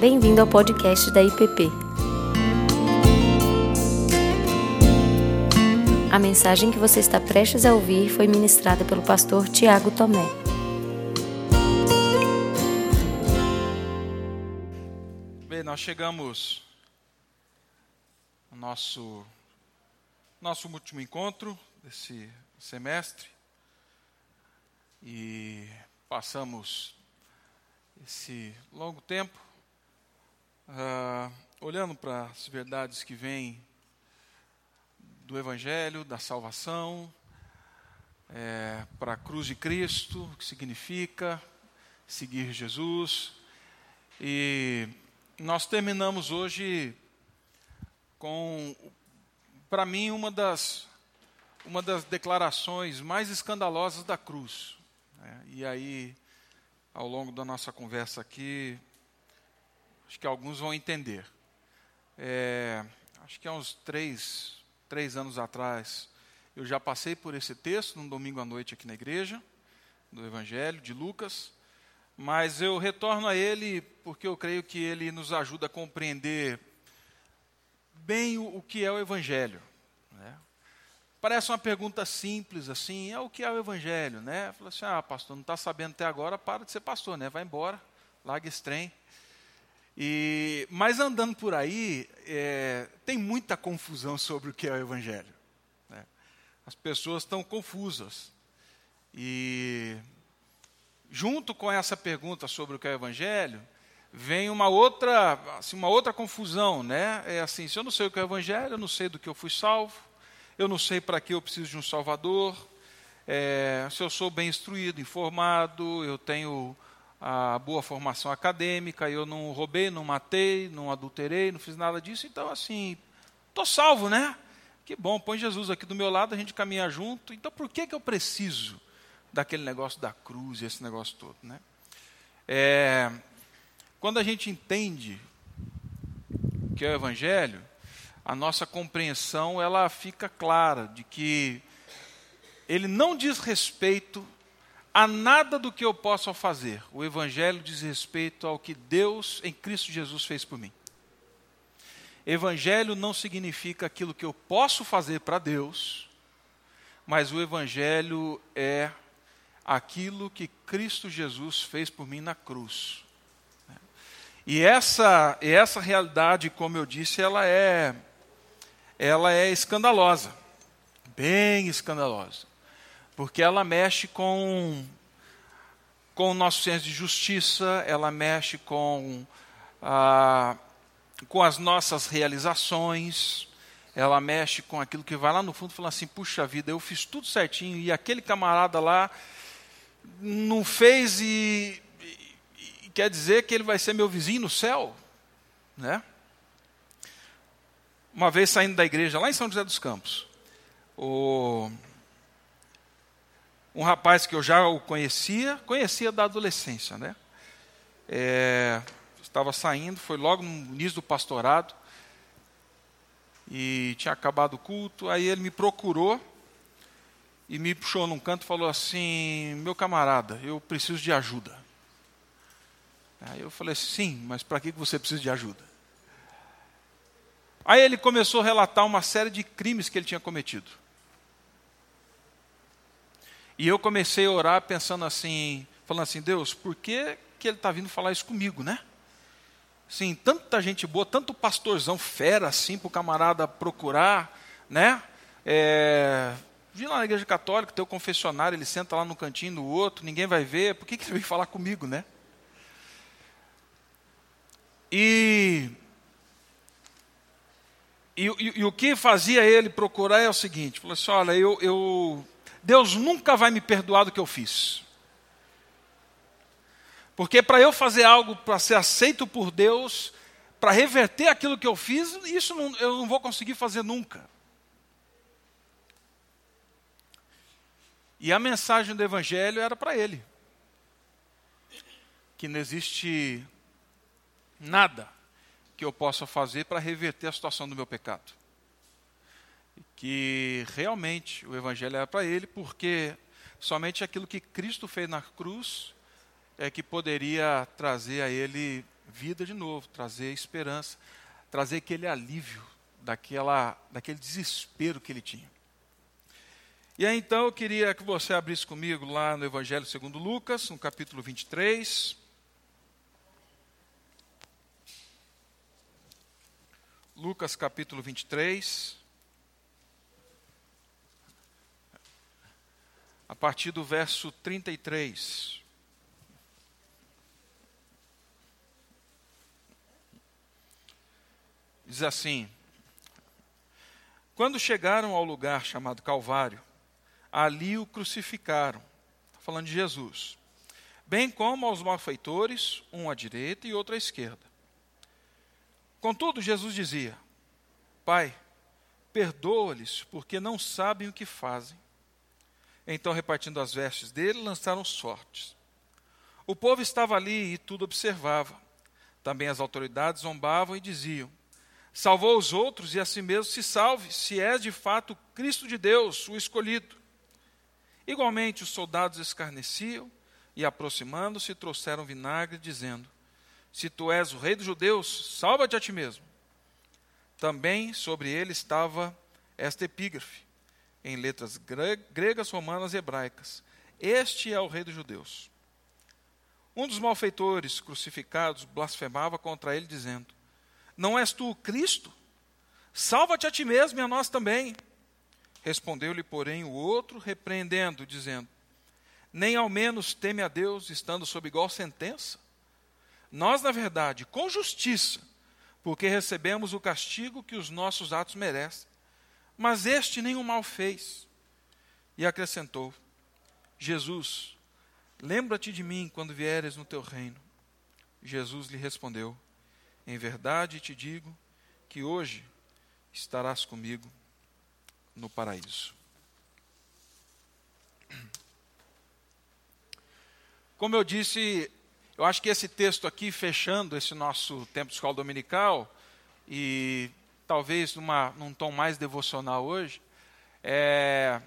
Bem-vindo ao podcast da IPP. A mensagem que você está prestes a ouvir foi ministrada pelo pastor Tiago Tomé. Bem, nós chegamos no nosso, nosso último encontro desse semestre e passamos esse longo tempo uh, olhando para as verdades que vêm do Evangelho, da salvação, é, para a cruz de Cristo, o que significa seguir Jesus. E nós terminamos hoje com, para mim, uma das, uma das declarações mais escandalosas da cruz. Né? E aí, ao longo da nossa conversa aqui, acho que alguns vão entender. É, acho que há uns três, três anos atrás, eu já passei por esse texto num domingo à noite aqui na igreja, do Evangelho de Lucas, mas eu retorno a ele porque eu creio que ele nos ajuda a compreender bem o, o que é o Evangelho. Né? Parece uma pergunta simples assim, é o que é o Evangelho, né? Fala assim, ah, pastor, não está sabendo até agora, para de ser pastor, né? Vai embora, larga esse trem. E, mas andando por aí, é, tem muita confusão sobre o que é o Evangelho. Né? As pessoas estão confusas. E junto com essa pergunta sobre o que é o Evangelho, vem uma outra, assim, uma outra confusão, né? É assim, se eu não sei o que é o Evangelho, eu não sei do que eu fui salvo, eu não sei para que eu preciso de um Salvador, é, se eu sou bem instruído, informado, eu tenho a boa formação acadêmica, eu não roubei, não matei, não adulterei, não fiz nada disso, então assim, estou salvo, né? Que bom, põe Jesus aqui do meu lado, a gente caminha junto. Então por que, que eu preciso daquele negócio da cruz e esse negócio todo, né? É, quando a gente entende que é o Evangelho, a nossa compreensão ela fica clara de que ele não diz respeito a nada do que eu possa fazer. O Evangelho diz respeito ao que Deus em Cristo Jesus fez por mim. Evangelho não significa aquilo que eu posso fazer para Deus, mas o Evangelho é aquilo que Cristo Jesus fez por mim na cruz. E essa, essa realidade, como eu disse, ela é, ela é escandalosa, bem escandalosa porque ela mexe com, com o nosso senso de justiça, ela mexe com, ah, com as nossas realizações, ela mexe com aquilo que vai lá no fundo e fala assim: puxa vida, eu fiz tudo certinho e aquele camarada lá não fez e, e, e quer dizer que ele vai ser meu vizinho no céu, né? Uma vez saindo da igreja lá em São José dos Campos, o um rapaz que eu já o conhecia, conhecia da adolescência, né? É, estava saindo, foi logo no início do pastorado, e tinha acabado o culto, aí ele me procurou e me puxou num canto e falou assim: Meu camarada, eu preciso de ajuda. Aí eu falei: Sim, mas para que você precisa de ajuda? Aí ele começou a relatar uma série de crimes que ele tinha cometido. E eu comecei a orar pensando assim, falando assim, Deus, por que, que ele está vindo falar isso comigo, né? Sim, tanta gente boa, tanto pastorzão fera assim para o camarada procurar, né? É, vi lá na igreja católica, tem o confessionário, ele senta lá no cantinho do outro, ninguém vai ver, por que, que ele veio falar comigo, né? E, e, e, e o que fazia ele procurar é o seguinte: falou assim, olha, eu, eu Deus nunca vai me perdoar do que eu fiz. Porque para eu fazer algo para ser aceito por Deus, para reverter aquilo que eu fiz, isso não, eu não vou conseguir fazer nunca. E a mensagem do Evangelho era para ele: que não existe nada que eu possa fazer para reverter a situação do meu pecado que realmente o Evangelho era para ele, porque somente aquilo que Cristo fez na cruz é que poderia trazer a ele vida de novo, trazer esperança, trazer aquele alívio daquela, daquele desespero que ele tinha. E aí então eu queria que você abrisse comigo lá no Evangelho segundo Lucas, no capítulo 23. Lucas capítulo 23. A partir do verso 33. Diz assim: Quando chegaram ao lugar chamado Calvário, ali o crucificaram. Está falando de Jesus. Bem como aos malfeitores, um à direita e outro à esquerda. Contudo, Jesus dizia: Pai, perdoa-lhes, porque não sabem o que fazem. Então, repartindo as vestes dele, lançaram sortes. O povo estava ali e tudo observava. Também as autoridades zombavam e diziam: Salvou os outros e a si mesmo se salve, se és de fato Cristo de Deus, o escolhido. Igualmente, os soldados escarneciam e, aproximando-se, trouxeram vinagre, dizendo: Se tu és o rei dos judeus, salva-te a ti mesmo. Também sobre ele estava esta epígrafe, em letras gregas, romanas e hebraicas: Este é o rei dos judeus. Um dos malfeitores crucificados blasfemava contra ele, dizendo: Não és tu o Cristo? Salva-te a ti mesmo e a nós também. Respondeu-lhe, porém, o outro, repreendendo, dizendo: Nem ao menos teme a Deus, estando sob igual sentença? Nós, na verdade, com justiça, porque recebemos o castigo que os nossos atos merecem. Mas este nenhum mal fez. E acrescentou: Jesus, lembra-te de mim quando vieres no teu reino. Jesus lhe respondeu: Em verdade te digo que hoje estarás comigo no paraíso. Como eu disse, eu acho que esse texto aqui, fechando esse nosso tempo de escola dominical, e talvez numa, num tom mais devocional hoje, é,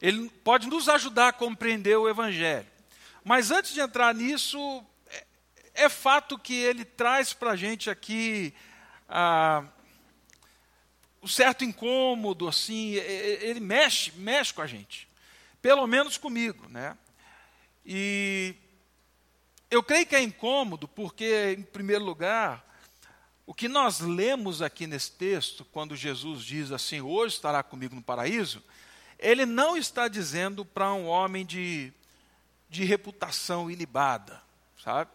ele pode nos ajudar a compreender o Evangelho. Mas antes de entrar nisso, é, é fato que ele traz para a gente aqui ah, um certo incômodo, assim, ele mexe, mexe com a gente. Pelo menos comigo, né? E eu creio que é incômodo porque, em primeiro lugar, o que nós lemos aqui nesse texto, quando Jesus diz assim, hoje estará comigo no paraíso, ele não está dizendo para um homem de, de reputação ilibada, sabe?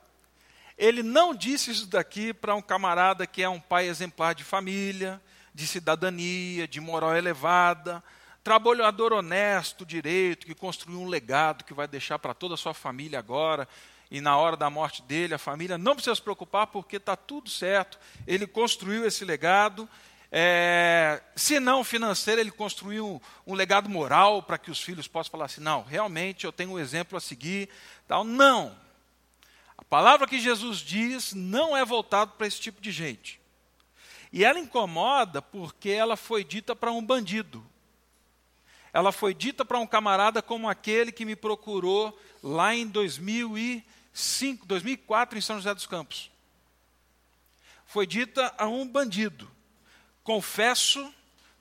Ele não disse isso daqui para um camarada que é um pai exemplar de família, de cidadania, de moral elevada, trabalhador honesto, direito, que construiu um legado que vai deixar para toda a sua família agora. E na hora da morte dele, a família não precisa se preocupar porque está tudo certo. Ele construiu esse legado. É, se não financeiro, ele construiu um, um legado moral para que os filhos possam falar assim: não, realmente eu tenho um exemplo a seguir. Tal. Não. A palavra que Jesus diz não é voltado para esse tipo de gente. E ela incomoda porque ela foi dita para um bandido. Ela foi dita para um camarada como aquele que me procurou lá em 2005, 2004 em São José dos Campos. Foi dita a um bandido, confesso,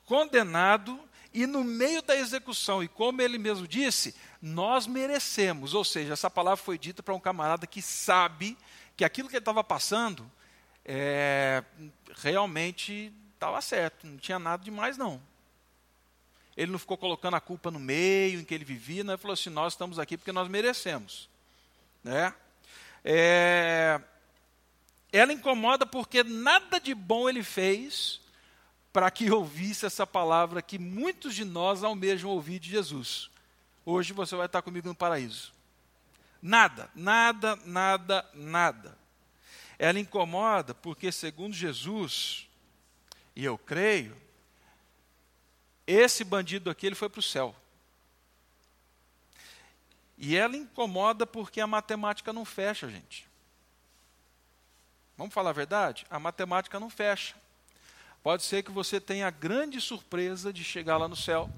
condenado e no meio da execução, e como ele mesmo disse, nós merecemos. Ou seja, essa palavra foi dita para um camarada que sabe que aquilo que ele estava passando é, realmente estava certo, não tinha nada demais não. Ele não ficou colocando a culpa no meio em que ele vivia, né? ele falou assim: nós estamos aqui porque nós merecemos. Né? É, ela incomoda porque nada de bom ele fez para que ouvisse essa palavra que muitos de nós almejam ouvir de Jesus. Hoje você vai estar comigo no paraíso. Nada, nada, nada, nada. Ela incomoda porque, segundo Jesus, e eu creio, esse bandido aqui ele foi para o céu. E ela incomoda porque a matemática não fecha, gente. Vamos falar a verdade? A matemática não fecha. Pode ser que você tenha a grande surpresa de chegar lá no céu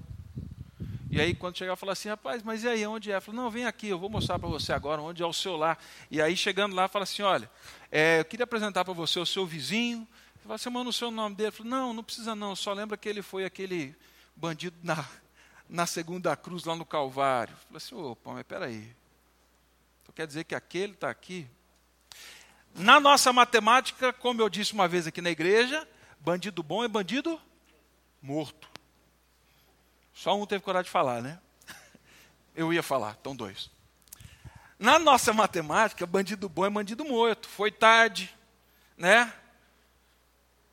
E aí, quando chegar, fala assim: rapaz, mas e aí, onde é? Falou: não, vem aqui, eu vou mostrar para você agora onde é o seu lar. E aí, chegando lá, fala assim: olha, é, eu queria apresentar para você o seu vizinho. Você manda o seu nome dele. Falou: não, não precisa não, só lembra que ele foi aquele bandido na, na segunda cruz lá no Calvário. Falei assim: opa, mas peraí. Então quer dizer que aquele está aqui? Na nossa matemática, como eu disse uma vez aqui na igreja, bandido bom é bandido morto. Só um teve coragem de falar, né? Eu ia falar, então dois. Na nossa matemática, bandido bom é bandido morto. Foi tarde, né?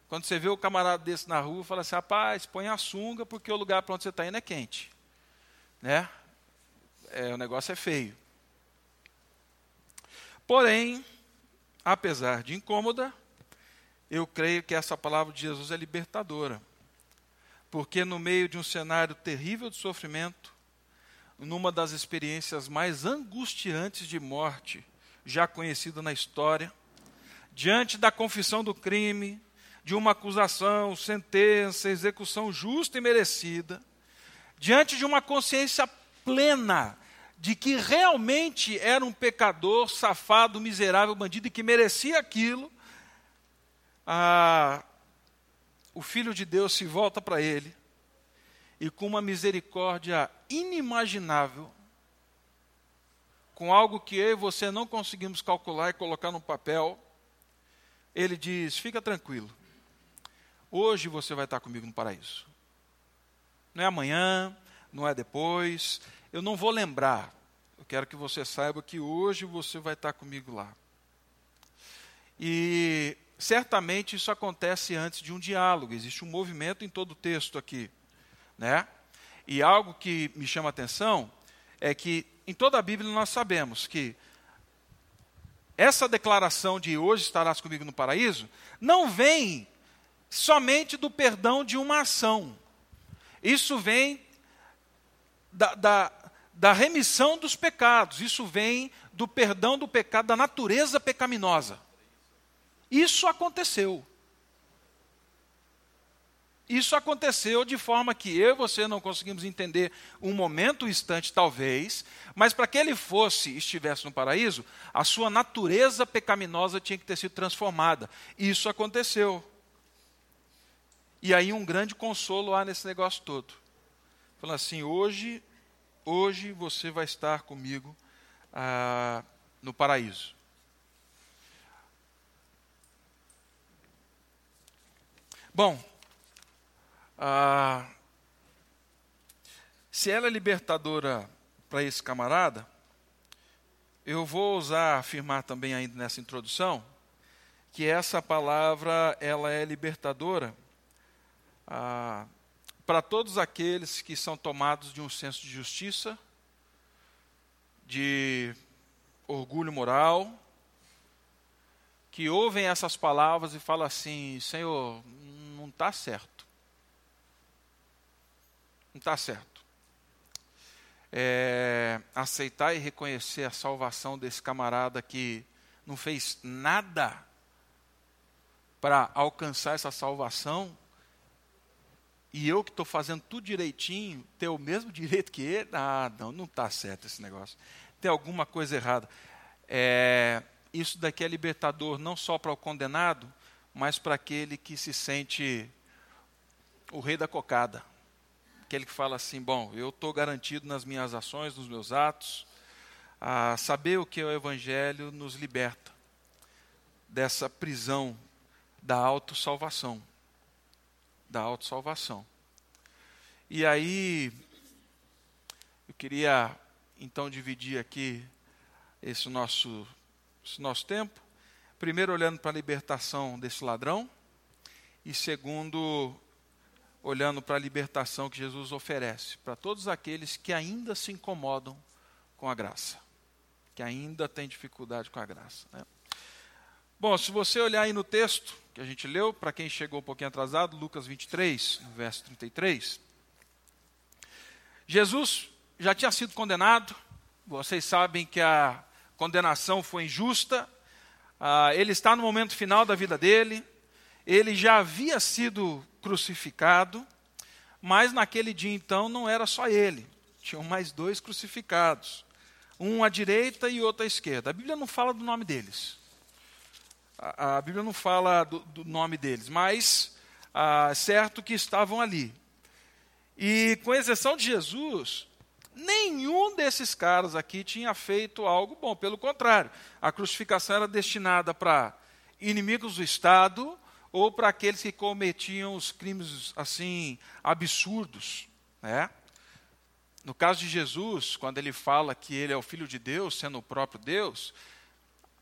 Quando você vê o camarada desse na rua, fala assim: rapaz, põe a sunga, porque o lugar para onde você está indo é quente. Né? É, o negócio é feio. Porém, apesar de incômoda, eu creio que essa palavra de Jesus é libertadora porque no meio de um cenário terrível de sofrimento, numa das experiências mais angustiantes de morte já conhecida na história, diante da confissão do crime, de uma acusação, sentença, execução justa e merecida, diante de uma consciência plena de que realmente era um pecador, safado, miserável, bandido e que merecia aquilo, o Filho de Deus se volta para ele e, com uma misericórdia inimaginável, com algo que eu e você não conseguimos calcular e colocar no papel, ele diz: Fica tranquilo, hoje você vai estar comigo no paraíso. Não é amanhã, não é depois, eu não vou lembrar. Eu quero que você saiba que hoje você vai estar comigo lá. E certamente isso acontece antes de um diálogo, existe um movimento em todo o texto aqui. Né? E algo que me chama a atenção é que em toda a Bíblia nós sabemos que essa declaração de hoje estarás comigo no paraíso não vem somente do perdão de uma ação. Isso vem da, da, da remissão dos pecados, isso vem do perdão do pecado, da natureza pecaminosa. Isso aconteceu. Isso aconteceu de forma que eu e você não conseguimos entender um momento, um instante, talvez, mas para que ele fosse, estivesse no paraíso, a sua natureza pecaminosa tinha que ter sido transformada. Isso aconteceu. E aí um grande consolo há nesse negócio todo. Falando assim, hoje, hoje você vai estar comigo ah, no paraíso. Bom, ah, se ela é libertadora para esse camarada, eu vou usar afirmar também ainda nessa introdução que essa palavra ela é libertadora ah, para todos aqueles que são tomados de um senso de justiça, de orgulho moral, que ouvem essas palavras e falam assim: Senhor, não está certo. Não está certo. É, aceitar e reconhecer a salvação desse camarada que não fez nada para alcançar essa salvação, e eu que estou fazendo tudo direitinho, ter o mesmo direito que ele, ah, não, não está certo esse negócio. Tem alguma coisa errada. É, isso daqui é libertador não só para o condenado, mas para aquele que se sente o rei da cocada. Aquele que fala assim: bom, eu estou garantido nas minhas ações, nos meus atos. A saber o que é o Evangelho nos liberta dessa prisão da autossalvação. Da autossalvação. E aí, eu queria então dividir aqui esse nosso, esse nosso tempo Primeiro, olhando para a libertação desse ladrão, e segundo, olhando para a libertação que Jesus oferece para todos aqueles que ainda se incomodam com a graça, que ainda têm dificuldade com a graça. Né? Bom, se você olhar aí no texto que a gente leu, para quem chegou um pouquinho atrasado, Lucas 23, verso 33, Jesus já tinha sido condenado, vocês sabem que a condenação foi injusta, ah, ele está no momento final da vida dele, ele já havia sido crucificado, mas naquele dia então não era só ele. tinham mais dois crucificados, um à direita e outro à esquerda. A Bíblia não fala do nome deles. A, a Bíblia não fala do, do nome deles, mas ah, certo que estavam ali. E com exceção de Jesus, nenhum desses caras aqui tinha feito algo bom. Pelo contrário, a crucificação era destinada para inimigos do Estado ou para aqueles que cometiam os crimes assim absurdos, né? No caso de Jesus, quando ele fala que ele é o filho de Deus, sendo o próprio Deus,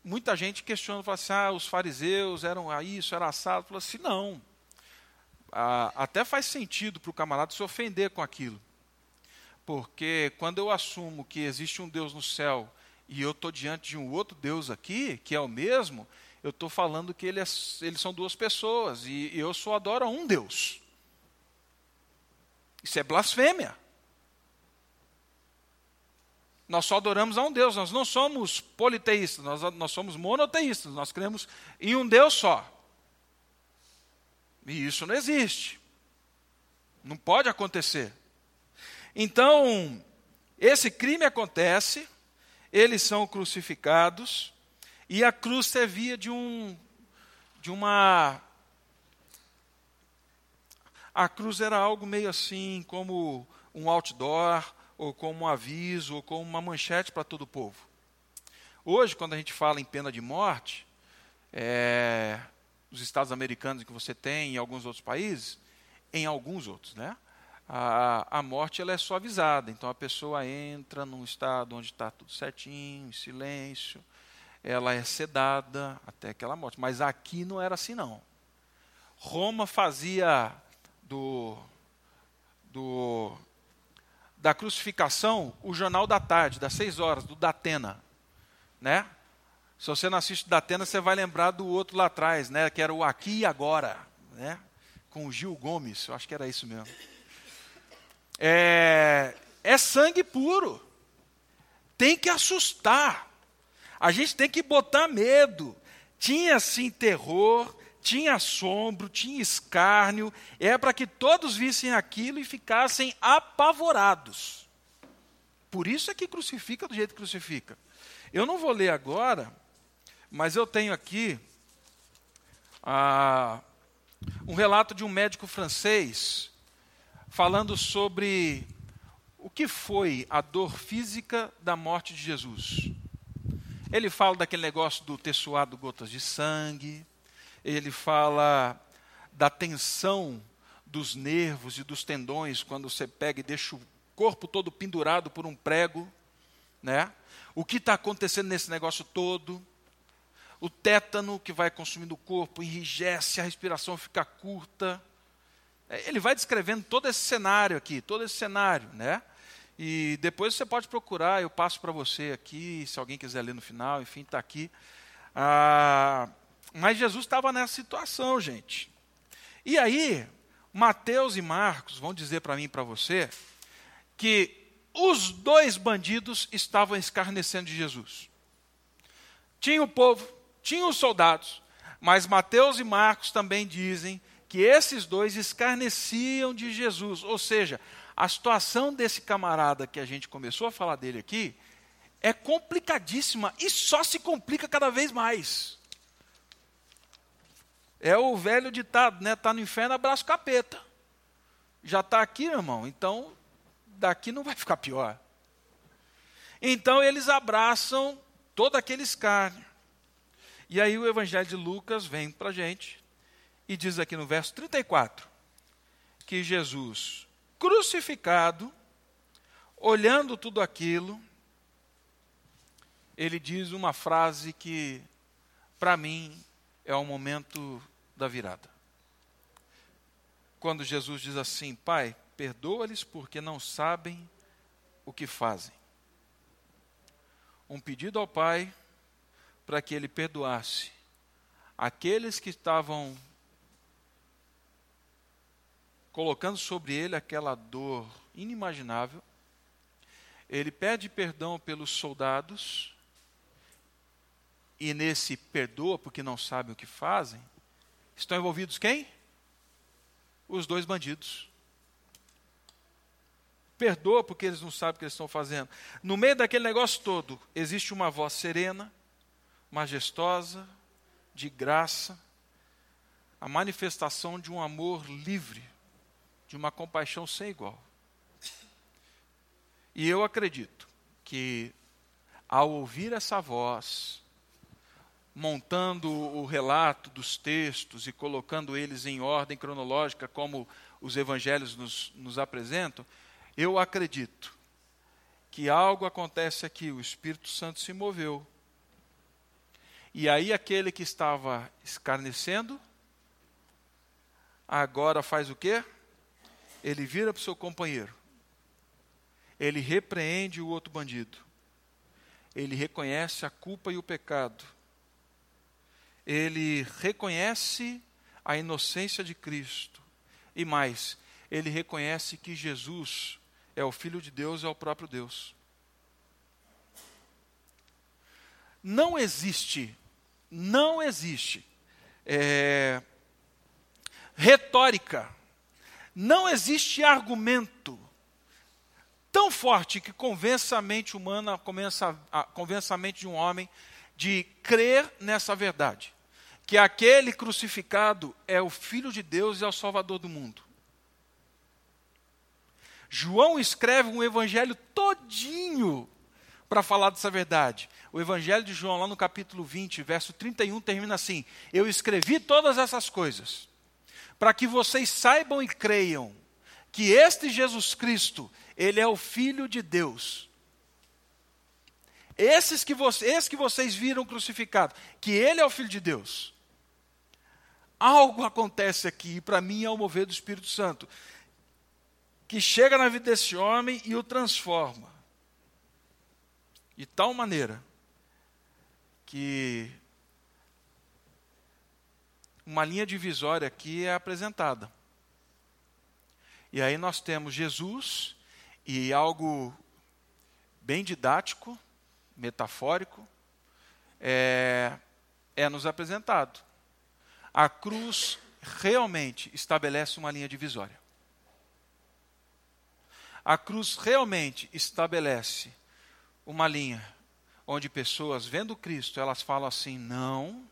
muita gente questiona, fala assim, ah, os fariseus eram isso, era assado. Fala assim, não. Ah, até faz sentido para o camarada se ofender com aquilo. Porque quando eu assumo que existe um Deus no céu e eu estou diante de um outro Deus aqui, que é o mesmo, eu estou falando que ele é, eles são duas pessoas e, eu só adoro um Deus. Isso é blasfêmia. Nós só adoramos a um Deus, nós não somos politeístas, nós, nós somos monoteístas, nós cremos em um Deus só. E isso não existe. Não pode acontecer. Então, esse crime acontece, eles são crucificados, e a cruz servia de um de uma a cruz era algo meio assim como um outdoor ou como um aviso, ou como uma manchete para todo o povo. Hoje, quando a gente fala em pena de morte, é, Estados Americanos que você tem, em alguns outros países, em alguns outros, né? A, a morte ela é suavizada, então a pessoa entra num estado onde está tudo certinho, em silêncio, ela é sedada até aquela morte. Mas aqui não era assim não. Roma fazia do, do da crucificação o jornal da tarde, das seis horas, do Datena. Né? Se você não assiste Datena, você vai lembrar do outro lá atrás, né? que era o Aqui e Agora, né? com o Gil Gomes, eu acho que era isso mesmo. É, é sangue puro. Tem que assustar. A gente tem que botar medo. Tinha sim terror, tinha assombro, tinha escárnio, é para que todos vissem aquilo e ficassem apavorados. Por isso é que crucifica do jeito que crucifica. Eu não vou ler agora, mas eu tenho aqui ah, um relato de um médico francês falando sobre o que foi a dor física da morte de Jesus. Ele fala daquele negócio do ter suado gotas de sangue, ele fala da tensão dos nervos e dos tendões quando você pega e deixa o corpo todo pendurado por um prego, né? O que está acontecendo nesse negócio todo? O tétano que vai consumindo o corpo enrijece, a respiração fica curta. É, ele vai descrevendo todo esse cenário aqui, todo esse cenário, né? E depois você pode procurar, eu passo para você aqui, se alguém quiser ler no final, enfim, está aqui. Ah, mas Jesus estava nessa situação, gente. E aí, Mateus e Marcos vão dizer para mim e para você que os dois bandidos estavam escarnecendo de Jesus. Tinha o povo, tinha os soldados, mas Mateus e Marcos também dizem que esses dois escarneciam de Jesus. Ou seja, a situação desse camarada que a gente começou a falar dele aqui é complicadíssima e só se complica cada vez mais. É o velho ditado, né? Está no inferno, abraço capeta. Já está aqui, irmão, então daqui não vai ficar pior. Então eles abraçam todo aquele escárnio. E aí o Evangelho de Lucas vem para a gente e diz aqui no verso 34 que Jesus, crucificado, olhando tudo aquilo, ele diz uma frase que, para mim, é o momento da virada. Quando Jesus diz assim: Pai, perdoa-lhes porque não sabem o que fazem. Um pedido ao Pai para que ele perdoasse aqueles que estavam colocando sobre ele aquela dor inimaginável. Ele pede perdão pelos soldados, e nesse perdoa porque não sabem o que fazem, Estão envolvidos quem? Os dois bandidos. perdoa porque eles não sabem o que eles estão fazendo. No meio daquele negócio todo, existe uma voz serena, majestosa, de graça, a manifestação de um amor livre, de uma compaixão sem igual. E eu acredito que, ao ouvir essa voz, montando o relato dos textos e colocando eles em ordem cronológica, como os evangelhos nos, nos apresentam, eu acredito que algo acontece aqui, o Espírito Santo se moveu. E aí aquele que estava escarnecendo, agora faz o quê? Ele vira para o seu companheiro. Ele repreende o outro bandido. Ele reconhece a culpa e o pecado. Ele reconhece a inocência de Cristo. E mais, ele reconhece que Jesus é o Filho de Deus, é o próprio Deus. Não existe, não existe é, retórica, não existe argumento tão forte que convença a mente humana, convença a, convença a mente de um homem de crer nessa verdade, que aquele crucificado é o Filho de Deus e é o Salvador do mundo. João escreve um evangelho todinho para falar dessa verdade. O evangelho de João, lá no capítulo 20, verso 31, termina assim: Eu escrevi todas essas coisas para que vocês saibam e creiam que este Jesus Cristo, ele é o filho de Deus. Esses que, esse que vocês viram crucificado, que ele é o filho de Deus. Algo acontece aqui, para mim é o mover do Espírito Santo que chega na vida desse homem e o transforma. De tal maneira que uma linha divisória aqui é apresentada. E aí nós temos Jesus e algo bem didático, metafórico, é, é nos apresentado. A cruz realmente estabelece uma linha divisória a cruz realmente estabelece uma linha onde pessoas vendo Cristo, elas falam assim: "Não,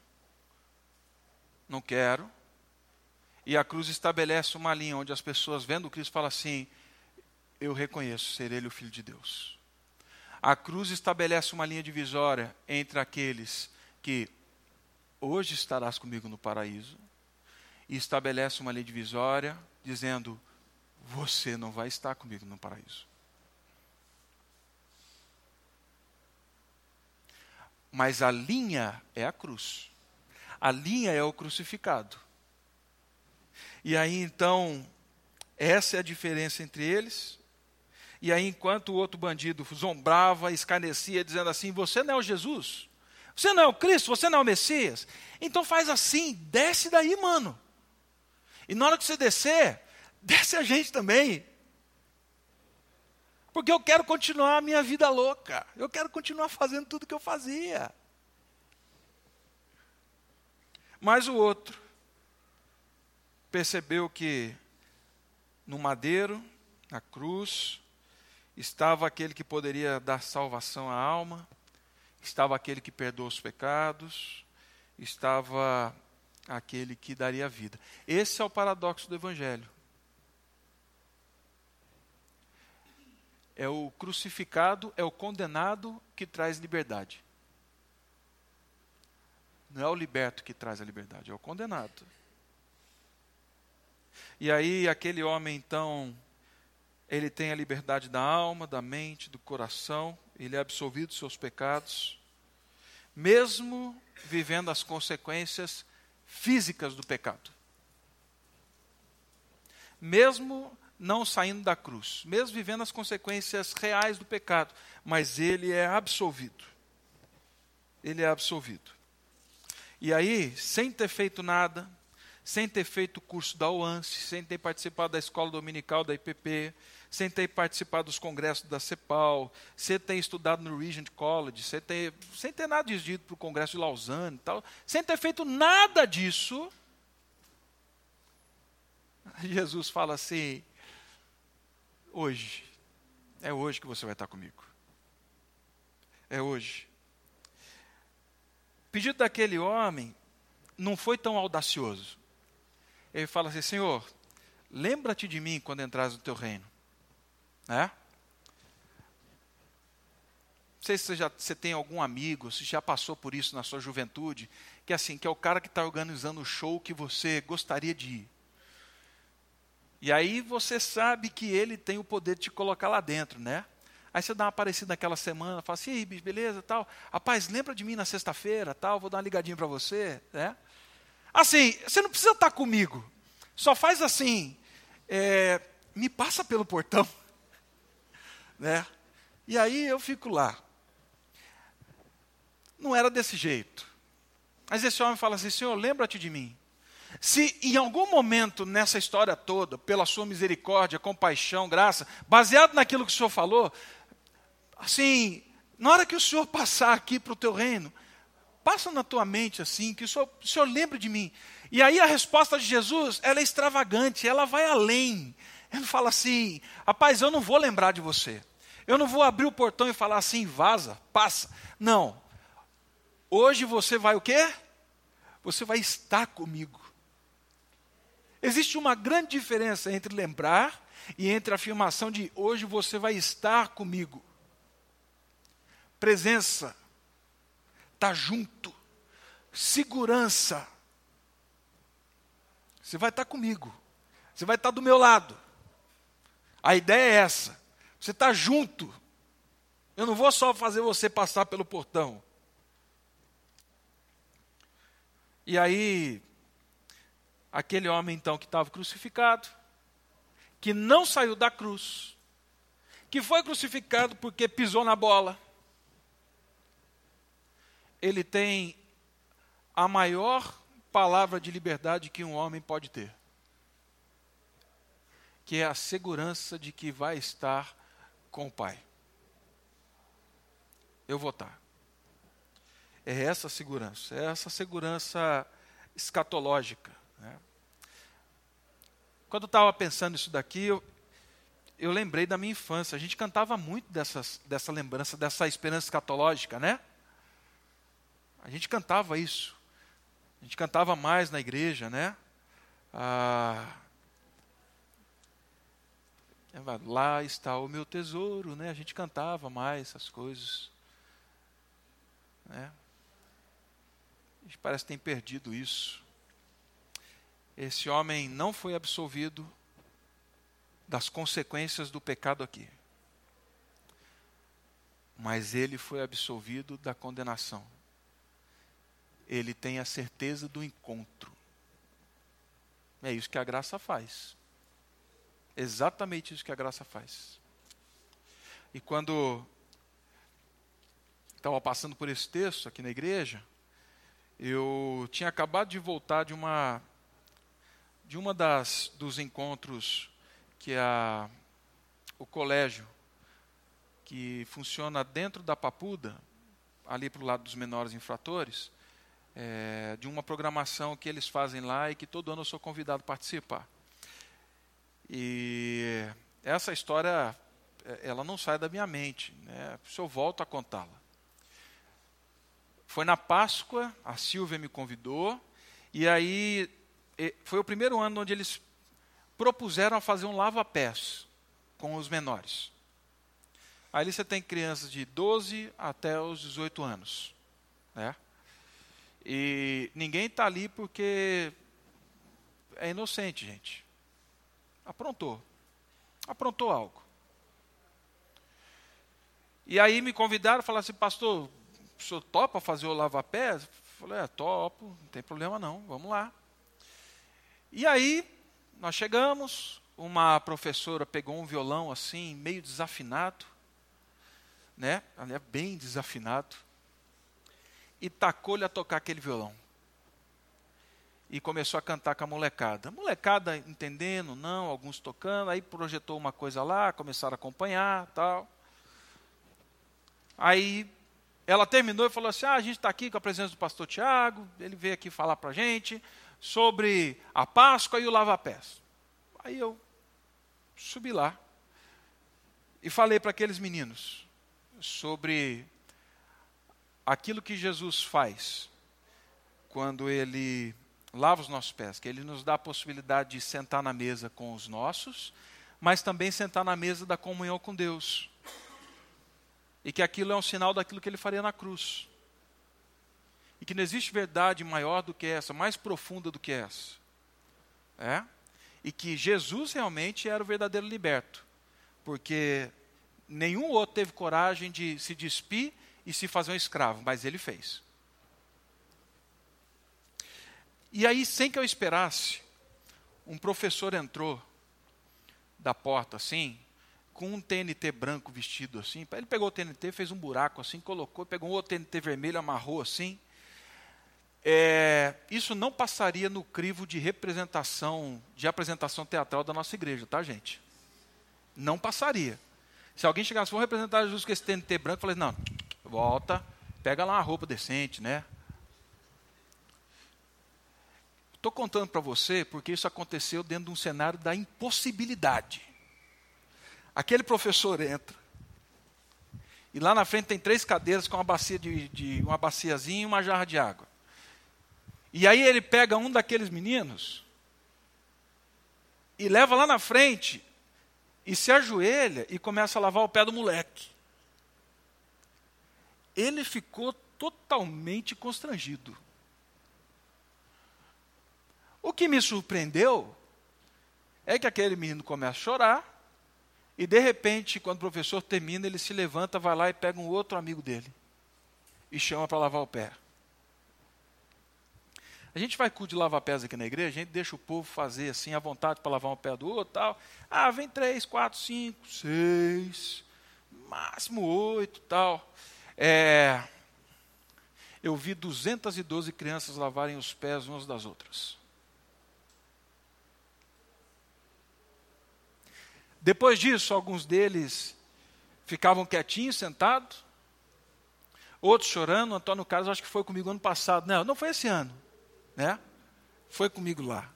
não quero". E a cruz estabelece uma linha onde as pessoas vendo Cristo falam assim: "Eu reconheço ser ele o filho de Deus". A cruz estabelece uma linha divisória entre aqueles que hoje estarás comigo no paraíso e estabelece uma linha divisória dizendo você não vai estar comigo no paraíso. Mas a linha é a cruz. A linha é o crucificado. E aí então, essa é a diferença entre eles. E aí, enquanto o outro bandido zombrava, escarnecia, dizendo assim: Você não é o Jesus? Você não é o Cristo? Você não é o Messias? Então faz assim, desce daí, mano. E na hora que você descer, desce a gente também. Porque eu quero continuar a minha vida louca. Eu quero continuar fazendo tudo que eu fazia. Mas o outro percebeu que no madeiro, na cruz, estava aquele que poderia dar salvação à alma, estava aquele que perdoa os pecados, estava aquele que daria vida. Esse é o paradoxo do Evangelho. É o crucificado, é o condenado que traz liberdade. Não é o liberto que traz a liberdade, é o condenado. E aí, aquele homem, então, ele tem a liberdade da alma, da mente, do coração, ele é absolvido dos seus pecados, mesmo vivendo as consequências físicas do pecado. Mesmo não saindo da cruz, mesmo vivendo as consequências reais do pecado, mas ele é absolvido. Ele é absolvido. E aí, sem ter feito nada, sem ter feito o curso da UANSE, sem ter participado da escola dominical da IPP, sem ter participado dos congressos da CEPAL, sem ter estudado no Regent College, sem ter, sem ter nada disso para o congresso de Lausanne tal, sem ter feito nada disso, Jesus fala assim: hoje É hoje que você vai estar comigo. É hoje. O pedido daquele homem não foi tão audacioso. Ele fala assim: Senhor, lembra-te de mim quando entrares no teu reino. Né? Não sei se você, já, você tem algum amigo, se já passou por isso na sua juventude, que é assim, que é o cara que está organizando o show que você gostaria de ir. E aí você sabe que ele tem o poder de te colocar lá dentro, né? Aí você dá uma aparecida naquela semana, fala assim, bicho, beleza, tal. Rapaz, lembra de mim na sexta-feira, tal, vou dar uma ligadinha para você, né? Assim, você não precisa estar tá comigo. Só faz assim, é, me passa pelo portão, né? E aí eu fico lá. Não era desse jeito. Mas esse homem fala assim: Senhor, lembra-te de mim. Se em algum momento nessa história toda, pela sua misericórdia, compaixão, graça, baseado naquilo que o Senhor falou, assim, na hora que o Senhor passar aqui para o teu reino, passa na tua mente assim, que o Senhor, o Senhor lembre de mim. E aí a resposta de Jesus, ela é extravagante, ela vai além. Ele fala assim: rapaz, eu não vou lembrar de você. Eu não vou abrir o portão e falar assim, vaza, passa. Não. Hoje você vai o quê? Você vai estar comigo. Existe uma grande diferença entre lembrar e entre a afirmação de hoje você vai estar comigo. Presença, tá junto, segurança. Você vai estar comigo. Você vai estar do meu lado. A ideia é essa. Você está junto. Eu não vou só fazer você passar pelo portão. E aí, aquele homem então que estava crucificado, que não saiu da cruz, que foi crucificado porque pisou na bola, ele tem a maior palavra de liberdade que um homem pode ter, que é a segurança de que vai estar com o Pai. Eu vou estar. É essa segurança, é essa segurança escatológica. Né? Quando eu estava pensando isso daqui, eu, eu lembrei da minha infância. A gente cantava muito dessas, dessa lembrança, dessa esperança escatológica, né? A gente cantava isso. A gente cantava mais na igreja, né? Ah, lá está o meu tesouro, né? A gente cantava mais essas coisas, né? A gente parece que tem perdido isso. Esse homem não foi absolvido das consequências do pecado aqui. Mas ele foi absolvido da condenação. Ele tem a certeza do encontro. É isso que a graça faz. Exatamente isso que a graça faz. E quando estava passando por esse texto aqui na igreja, eu tinha acabado de voltar de uma de uma das dos encontros que a o colégio que funciona dentro da Papuda, ali para o lado dos menores infratores, é, de uma programação que eles fazem lá e que todo ano eu sou convidado a participar. E essa história, é, ela não sai da minha mente, né? se eu volto a contá-la. Foi na Páscoa, a Silvia me convidou, e aí foi o primeiro ano onde eles propuseram a fazer um lava-pés com os menores. Aí você tem crianças de 12 até os 18 anos. Né? E ninguém está ali porque é inocente, gente. Aprontou. Aprontou algo. E aí me convidaram falaram assim, pastor, o senhor topa fazer o lava-pés? Falei, é, topo, não tem problema não, vamos lá. E aí, nós chegamos, uma professora pegou um violão assim, meio desafinado, né? bem desafinado, e tacou-lhe a tocar aquele violão. E começou a cantar com a molecada. A molecada entendendo, não, alguns tocando, aí projetou uma coisa lá, começaram a acompanhar, tal. Aí ela terminou e falou assim: ah, a gente está aqui com a presença do pastor Tiago, ele veio aqui falar para a gente sobre a Páscoa e o lava-pés. Aí eu subi lá e falei para aqueles meninos sobre aquilo que Jesus faz quando ele lava os nossos pés, que ele nos dá a possibilidade de sentar na mesa com os nossos, mas também sentar na mesa da comunhão com Deus. E que aquilo é um sinal daquilo que ele faria na cruz. E que não existe verdade maior do que essa, mais profunda do que essa. É? E que Jesus realmente era o verdadeiro liberto. Porque nenhum outro teve coragem de se despir e se fazer um escravo, mas ele fez. E aí, sem que eu esperasse, um professor entrou da porta assim, com um TNT branco vestido assim. Ele pegou o TNT, fez um buraco assim, colocou, pegou um outro TNT vermelho, amarrou assim. É, isso não passaria no crivo de representação, de apresentação teatral da nossa igreja, tá, gente? Não passaria. Se alguém chegasse, vou representar Jesus com esse TNT branco, eu falei, não, volta, pega lá uma roupa decente, né? Estou contando para você porque isso aconteceu dentro de um cenário da impossibilidade. Aquele professor entra, e lá na frente tem três cadeiras com uma bacia de, de uma baciazinha e uma jarra de água. E aí ele pega um daqueles meninos e leva lá na frente e se ajoelha e começa a lavar o pé do moleque. Ele ficou totalmente constrangido. O que me surpreendeu é que aquele menino começa a chorar e de repente, quando o professor termina, ele se levanta, vai lá e pega um outro amigo dele e chama para lavar o pé. A gente vai culto de lavar pés aqui na igreja, a gente deixa o povo fazer assim à vontade para lavar um pé do outro tal. Ah, vem três, quatro, cinco, seis, máximo oito tal. É, eu vi 212 crianças lavarem os pés umas das outras. Depois disso, alguns deles ficavam quietinhos, sentados, outros chorando. Antônio Carlos, acho que foi comigo ano passado. Não, não foi esse ano né? Foi comigo lá.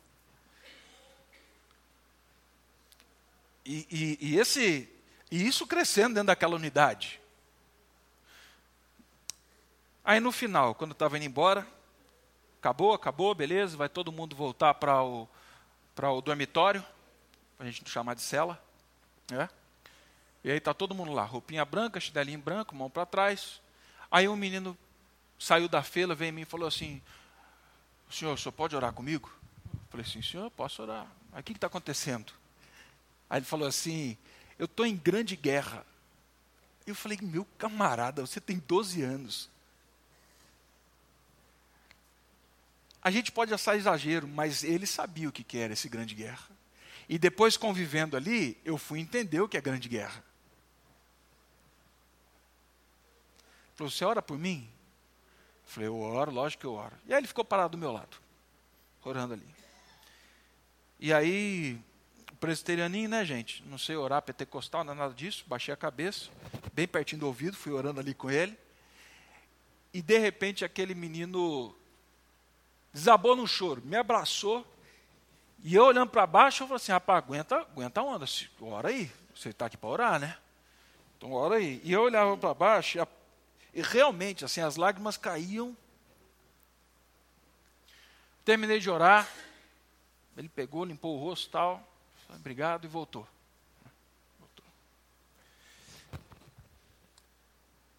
E, e, e, esse, e isso crescendo dentro daquela unidade. Aí no final, quando estava indo embora, acabou, acabou, beleza, vai todo mundo voltar para o, o dormitório, para a gente não chamar de cela. Né? E aí está todo mundo lá, roupinha branca, chinelinho branco, mão para trás. Aí um menino saiu da fila, veio em mim e falou assim: senhor, o senhor pode orar comigo? Eu falei assim, senhor, posso orar. Aí o que está acontecendo? Aí ele falou assim, eu estou em grande guerra. Eu falei, meu camarada, você tem 12 anos. A gente pode achar exagero, mas ele sabia o que era esse grande guerra. E depois convivendo ali, eu fui entender o que é grande guerra. Falou, você ora por mim? Falei, eu oro, lógico que eu oro. E aí ele ficou parado do meu lado, orando ali. E aí, presbiterianinho, né, gente? Não sei orar pentecostal, não é nada disso. Baixei a cabeça, bem pertinho do ouvido, fui orando ali com ele. E de repente aquele menino desabou no choro, me abraçou. E eu olhando para baixo, eu falei assim: rapaz, aguenta, aguenta a onda, ora aí. Você está aqui para orar, né? Então ora aí. E eu olhava para baixo, e a e realmente, assim, as lágrimas caíam. Terminei de orar. Ele pegou, limpou o rosto tal. Obrigado e voltou. voltou.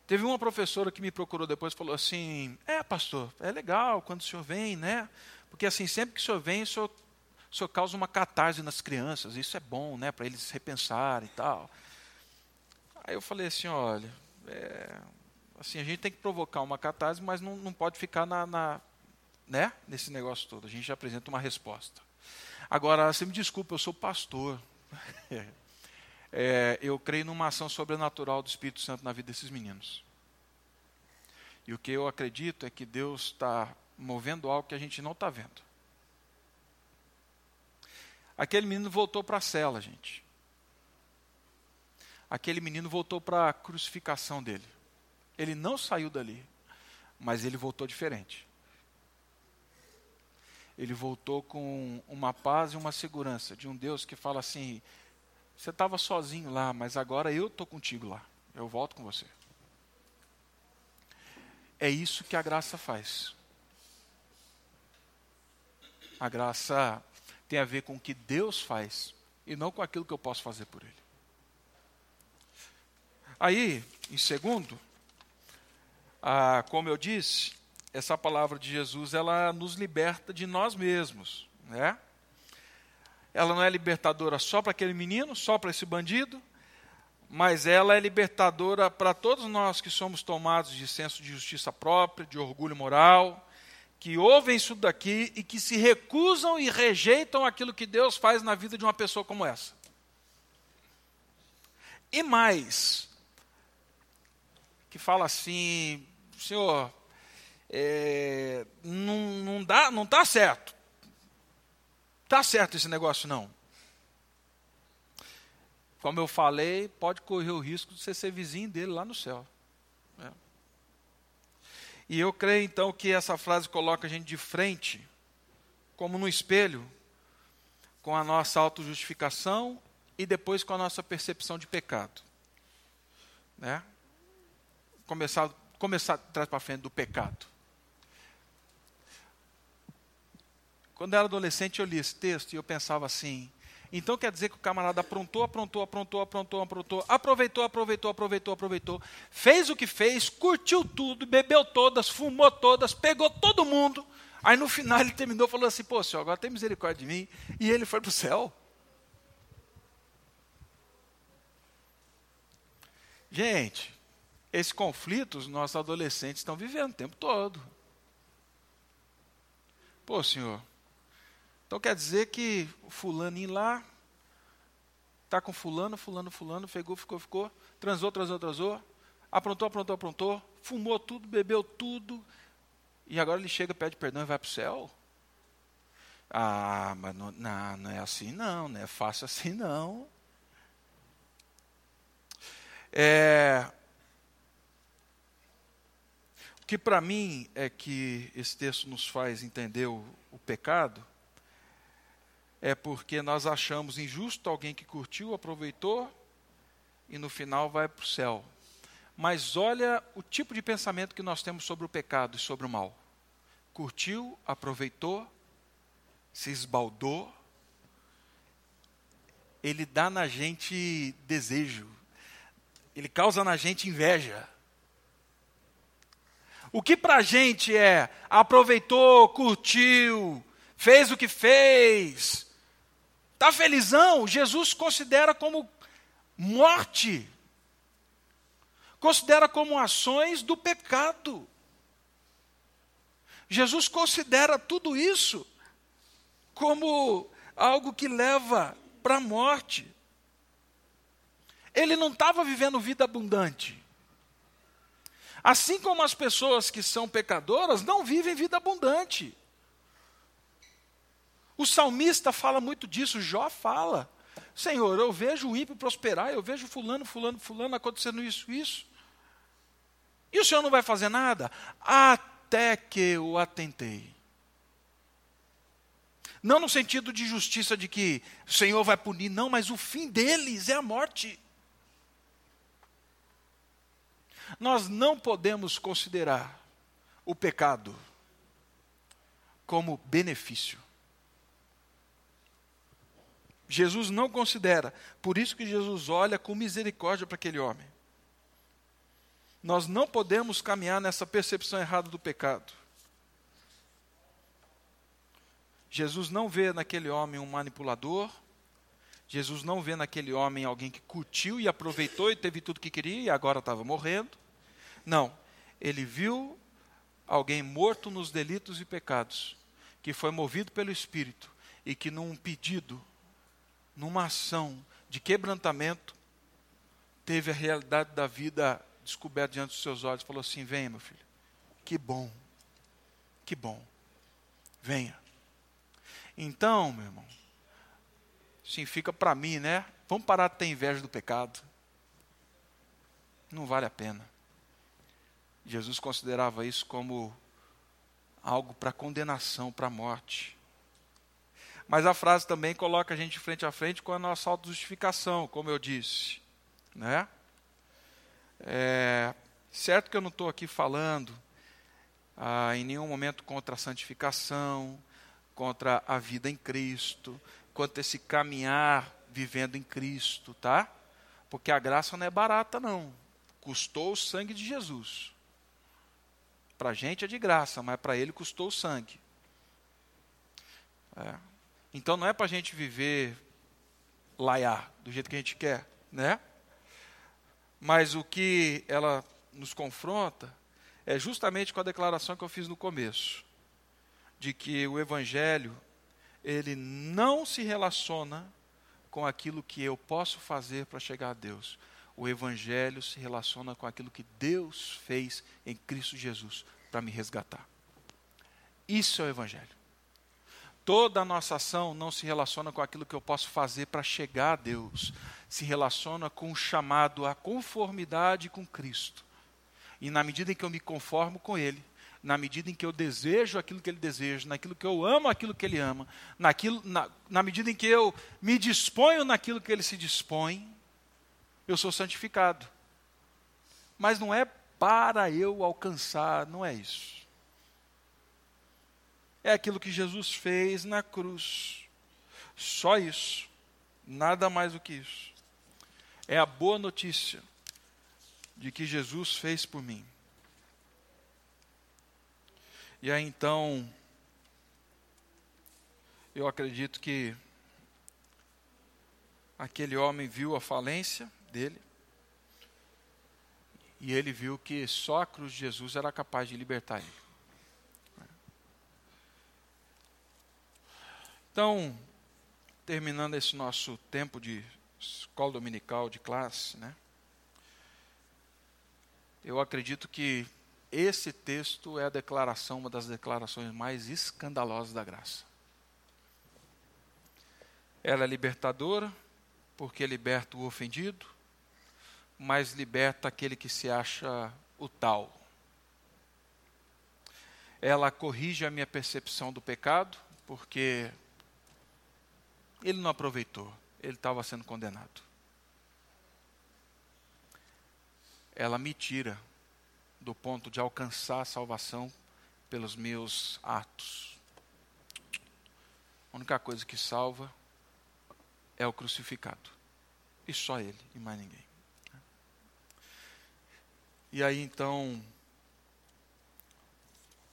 Teve uma professora que me procurou depois e falou assim: É, pastor, é legal quando o senhor vem, né? Porque assim, sempre que o senhor vem, o senhor, o senhor causa uma catarse nas crianças. Isso é bom, né? Para eles repensarem e tal. Aí eu falei assim: olha, é, assim, a gente tem que provocar uma catarse, mas não, não pode ficar na, na, né, nesse negócio todo. A gente já apresenta uma resposta. Agora, você me desculpa, eu sou pastor. é, eu creio numa ação sobrenatural do Espírito Santo na vida desses meninos. E o que eu acredito é que Deus está movendo algo que a gente não está vendo. Aquele menino voltou para a cela, gente. Aquele menino voltou para a crucificação dele. Ele não saiu dali, mas ele voltou diferente. Ele voltou com uma paz e uma segurança de um Deus que fala assim: Você estava sozinho lá, mas agora eu estou contigo lá. Eu volto com você. É isso que a graça faz. A graça tem a ver com o que Deus faz e não com aquilo que eu posso fazer por Ele. Aí, em segundo, ah, como eu disse, essa palavra de Jesus ela nos liberta de nós mesmos, né? Ela não é libertadora só para aquele menino, só para esse bandido, mas ela é libertadora para todos nós que somos tomados de senso de justiça própria, de orgulho moral, que ouvem isso daqui e que se recusam e rejeitam aquilo que Deus faz na vida de uma pessoa como essa. E mais, que fala assim, Senhor, é, não, não dá, não está certo. Está certo esse negócio não. Como eu falei, pode correr o risco de você ser vizinho dele lá no céu. E eu creio então que essa frase coloca a gente de frente, como no espelho, com a nossa autojustificação e depois com a nossa percepção de pecado. Né? Começar, começar trás para frente do pecado. Quando eu era adolescente, eu li esse texto e eu pensava assim: então quer dizer que o camarada aprontou, aprontou, aprontou, aprontou, aprontou, aproveitou, aproveitou, aproveitou, aproveitou, fez o que fez, curtiu tudo, bebeu todas, fumou todas, pegou todo mundo. Aí no final ele terminou falou assim: Pô, senhor, agora tem misericórdia de mim. E ele foi para o céu. Gente, esse conflito os nossos adolescentes estão vivendo o tempo todo. Pô, senhor, então quer dizer que fulaninho lá está com fulano, fulano, fulano, pegou, ficou, ficou, transou, transou, transou, aprontou, aprontou, aprontou, fumou tudo, bebeu tudo, e agora ele chega, pede perdão e vai para o céu? Ah, mas não, não, não é assim não, não é fácil assim não. É, o que para mim é que esse texto nos faz entender o, o pecado é porque nós achamos injusto alguém que curtiu, aproveitou e no final vai para o céu. Mas olha o tipo de pensamento que nós temos sobre o pecado e sobre o mal. Curtiu, aproveitou, se esbaldou, ele dá na gente desejo, ele causa na gente inveja. O que para a gente é aproveitou, curtiu, fez o que fez, Está felizão? Jesus considera como morte. Considera como ações do pecado. Jesus considera tudo isso como algo que leva para a morte. Ele não estava vivendo vida abundante. Assim como as pessoas que são pecadoras não vivem vida abundante. O salmista fala muito disso, Jó fala. Senhor, eu vejo o ímpio prosperar, eu vejo fulano, fulano, fulano acontecendo isso, isso. E o Senhor não vai fazer nada? Até que eu atentei. Não no sentido de justiça de que o Senhor vai punir, não, mas o fim deles é a morte. Nós não podemos considerar o pecado como benefício. Jesus não considera. Por isso que Jesus olha com misericórdia para aquele homem. Nós não podemos caminhar nessa percepção errada do pecado. Jesus não vê naquele homem um manipulador. Jesus não vê naquele homem alguém que curtiu e aproveitou e teve tudo que queria e agora estava morrendo. Não. Ele viu alguém morto nos delitos e pecados, que foi movido pelo Espírito e que num pedido numa ação de quebrantamento, teve a realidade da vida descoberta diante dos seus olhos, falou assim: Venha, meu filho, que bom, que bom, venha. Então, meu irmão, sim, fica para mim, né? Vamos parar de ter inveja do pecado. Não vale a pena. Jesus considerava isso como algo para condenação, para morte. Mas a frase também coloca a gente frente a frente com a nossa autojustificação, como eu disse. Né? É, certo que eu não estou aqui falando ah, em nenhum momento contra a santificação, contra a vida em Cristo, contra esse caminhar vivendo em Cristo, tá? Porque a graça não é barata, não. Custou o sangue de Jesus. Para a gente é de graça, mas para ele custou o sangue. É. Então não é para a gente viver laiar do jeito que a gente quer, né? Mas o que ela nos confronta é justamente com a declaração que eu fiz no começo, de que o evangelho ele não se relaciona com aquilo que eu posso fazer para chegar a Deus. O evangelho se relaciona com aquilo que Deus fez em Cristo Jesus para me resgatar. Isso é o evangelho. Toda a nossa ação não se relaciona com aquilo que eu posso fazer para chegar a Deus, se relaciona com o chamado à conformidade com Cristo. E na medida em que eu me conformo com Ele, na medida em que eu desejo aquilo que Ele deseja, naquilo que eu amo aquilo que Ele ama, naquilo, na, na medida em que eu me disponho naquilo que Ele se dispõe, eu sou santificado. Mas não é para eu alcançar, não é isso é aquilo que Jesus fez na cruz. Só isso. Nada mais do que isso. É a boa notícia de que Jesus fez por mim. E aí então, eu acredito que aquele homem viu a falência dele, e ele viu que só a cruz de Jesus era capaz de libertar ele. Então, terminando esse nosso tempo de escola dominical de classe, né? Eu acredito que esse texto é a declaração, uma das declarações mais escandalosas da graça. Ela é libertadora, porque liberta o ofendido, mas liberta aquele que se acha o tal. Ela corrige a minha percepção do pecado, porque ele não aproveitou, ele estava sendo condenado. Ela me tira do ponto de alcançar a salvação pelos meus atos. A única coisa que salva é o crucificado. E só ele, e mais ninguém. E aí então,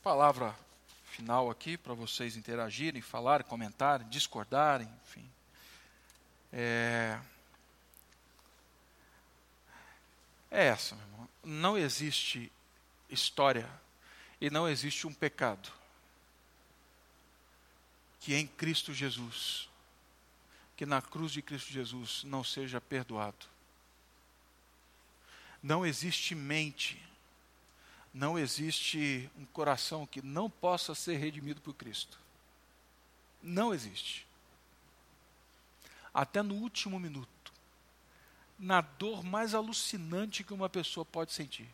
palavra final aqui para vocês interagirem, falarem, comentarem, discordarem, enfim. É, é essa, meu irmão. Não existe história e não existe um pecado que em Cristo Jesus, que na cruz de Cristo Jesus não seja perdoado. Não existe mente não existe um coração que não possa ser redimido por Cristo. Não existe. Até no último minuto, na dor mais alucinante que uma pessoa pode sentir.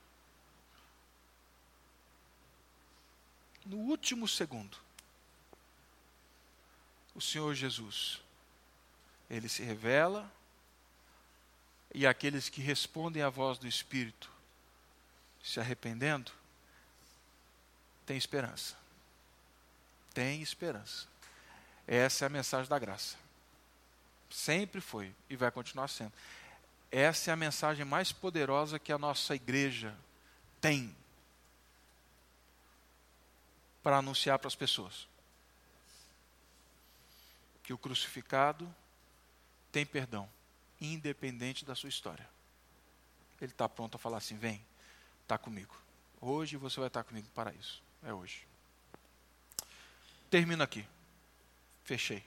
No último segundo, o Senhor Jesus, ele se revela e aqueles que respondem à voz do Espírito se arrependendo, tem esperança. Tem esperança. Essa é a mensagem da graça. Sempre foi e vai continuar sendo. Essa é a mensagem mais poderosa que a nossa igreja tem para anunciar para as pessoas. Que o crucificado tem perdão, independente da sua história. Ele está pronto a falar assim: vem, está comigo. Hoje você vai estar comigo para isso. É hoje. Termino aqui. Fechei.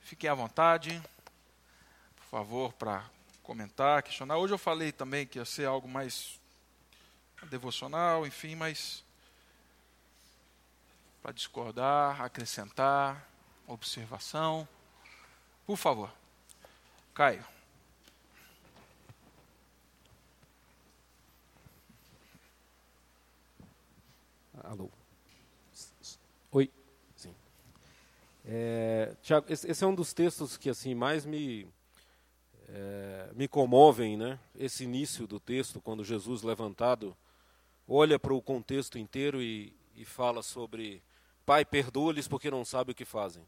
Fiquem à vontade, por favor, para comentar, questionar. Hoje eu falei também que ia ser algo mais devocional, enfim, mas para discordar, acrescentar, observação, por favor. Caio. Alô. Oi. Sim. É, Tiago, esse, é um dos textos que assim mais me é, me comovem, né? Esse início do texto, quando Jesus levantado olha para o contexto inteiro e, e fala sobre Pai, perdoa-lhes porque não sabem o que fazem.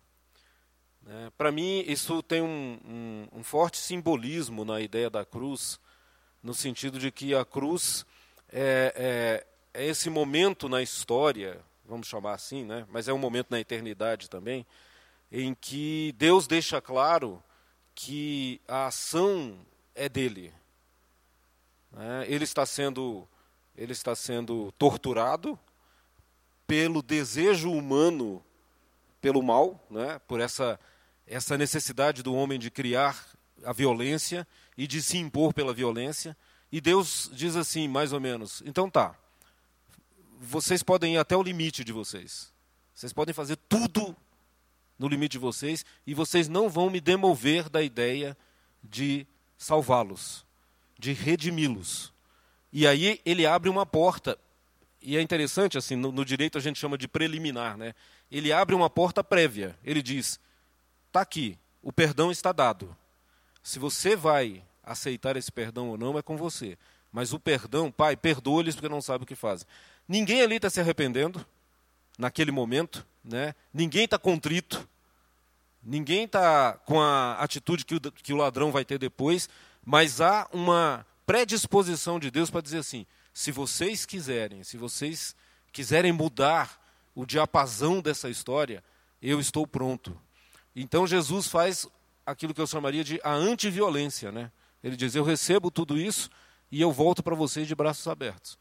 É, para mim, isso tem um, um, um, forte simbolismo na ideia da cruz, no sentido de que a cruz é, é, é esse momento na história, vamos chamar assim, né? mas é um momento na eternidade também, em que Deus deixa claro que a ação é dele. Né? Ele está sendo ele está sendo torturado pelo desejo humano pelo mal, né? por essa essa necessidade do homem de criar a violência e de se impor pela violência. E Deus diz assim, mais ou menos: então tá, vocês podem ir até o limite de vocês. Vocês podem fazer tudo no limite de vocês e vocês não vão me demover da ideia de salvá-los, de redimi-los. E aí ele abre uma porta. E é interessante, assim, no, no, direito a gente chama de preliminar, né? Ele abre uma porta prévia. Ele diz: está aqui, o perdão está dado. Se você vai aceitar esse perdão ou não, é com você. Mas o perdão, pai, perdoa-lhes porque não sabe o que fazem. Ninguém ali está se arrependendo naquele momento, né? ninguém está contrito, ninguém está com a atitude que o, que o ladrão vai ter depois, mas há uma predisposição de Deus para dizer assim: se vocês quiserem, se vocês quiserem mudar o diapasão dessa história, eu estou pronto. Então Jesus faz aquilo que eu chamaria de a antiviolência, né? Ele diz: Eu recebo tudo isso e eu volto para vocês de braços abertos.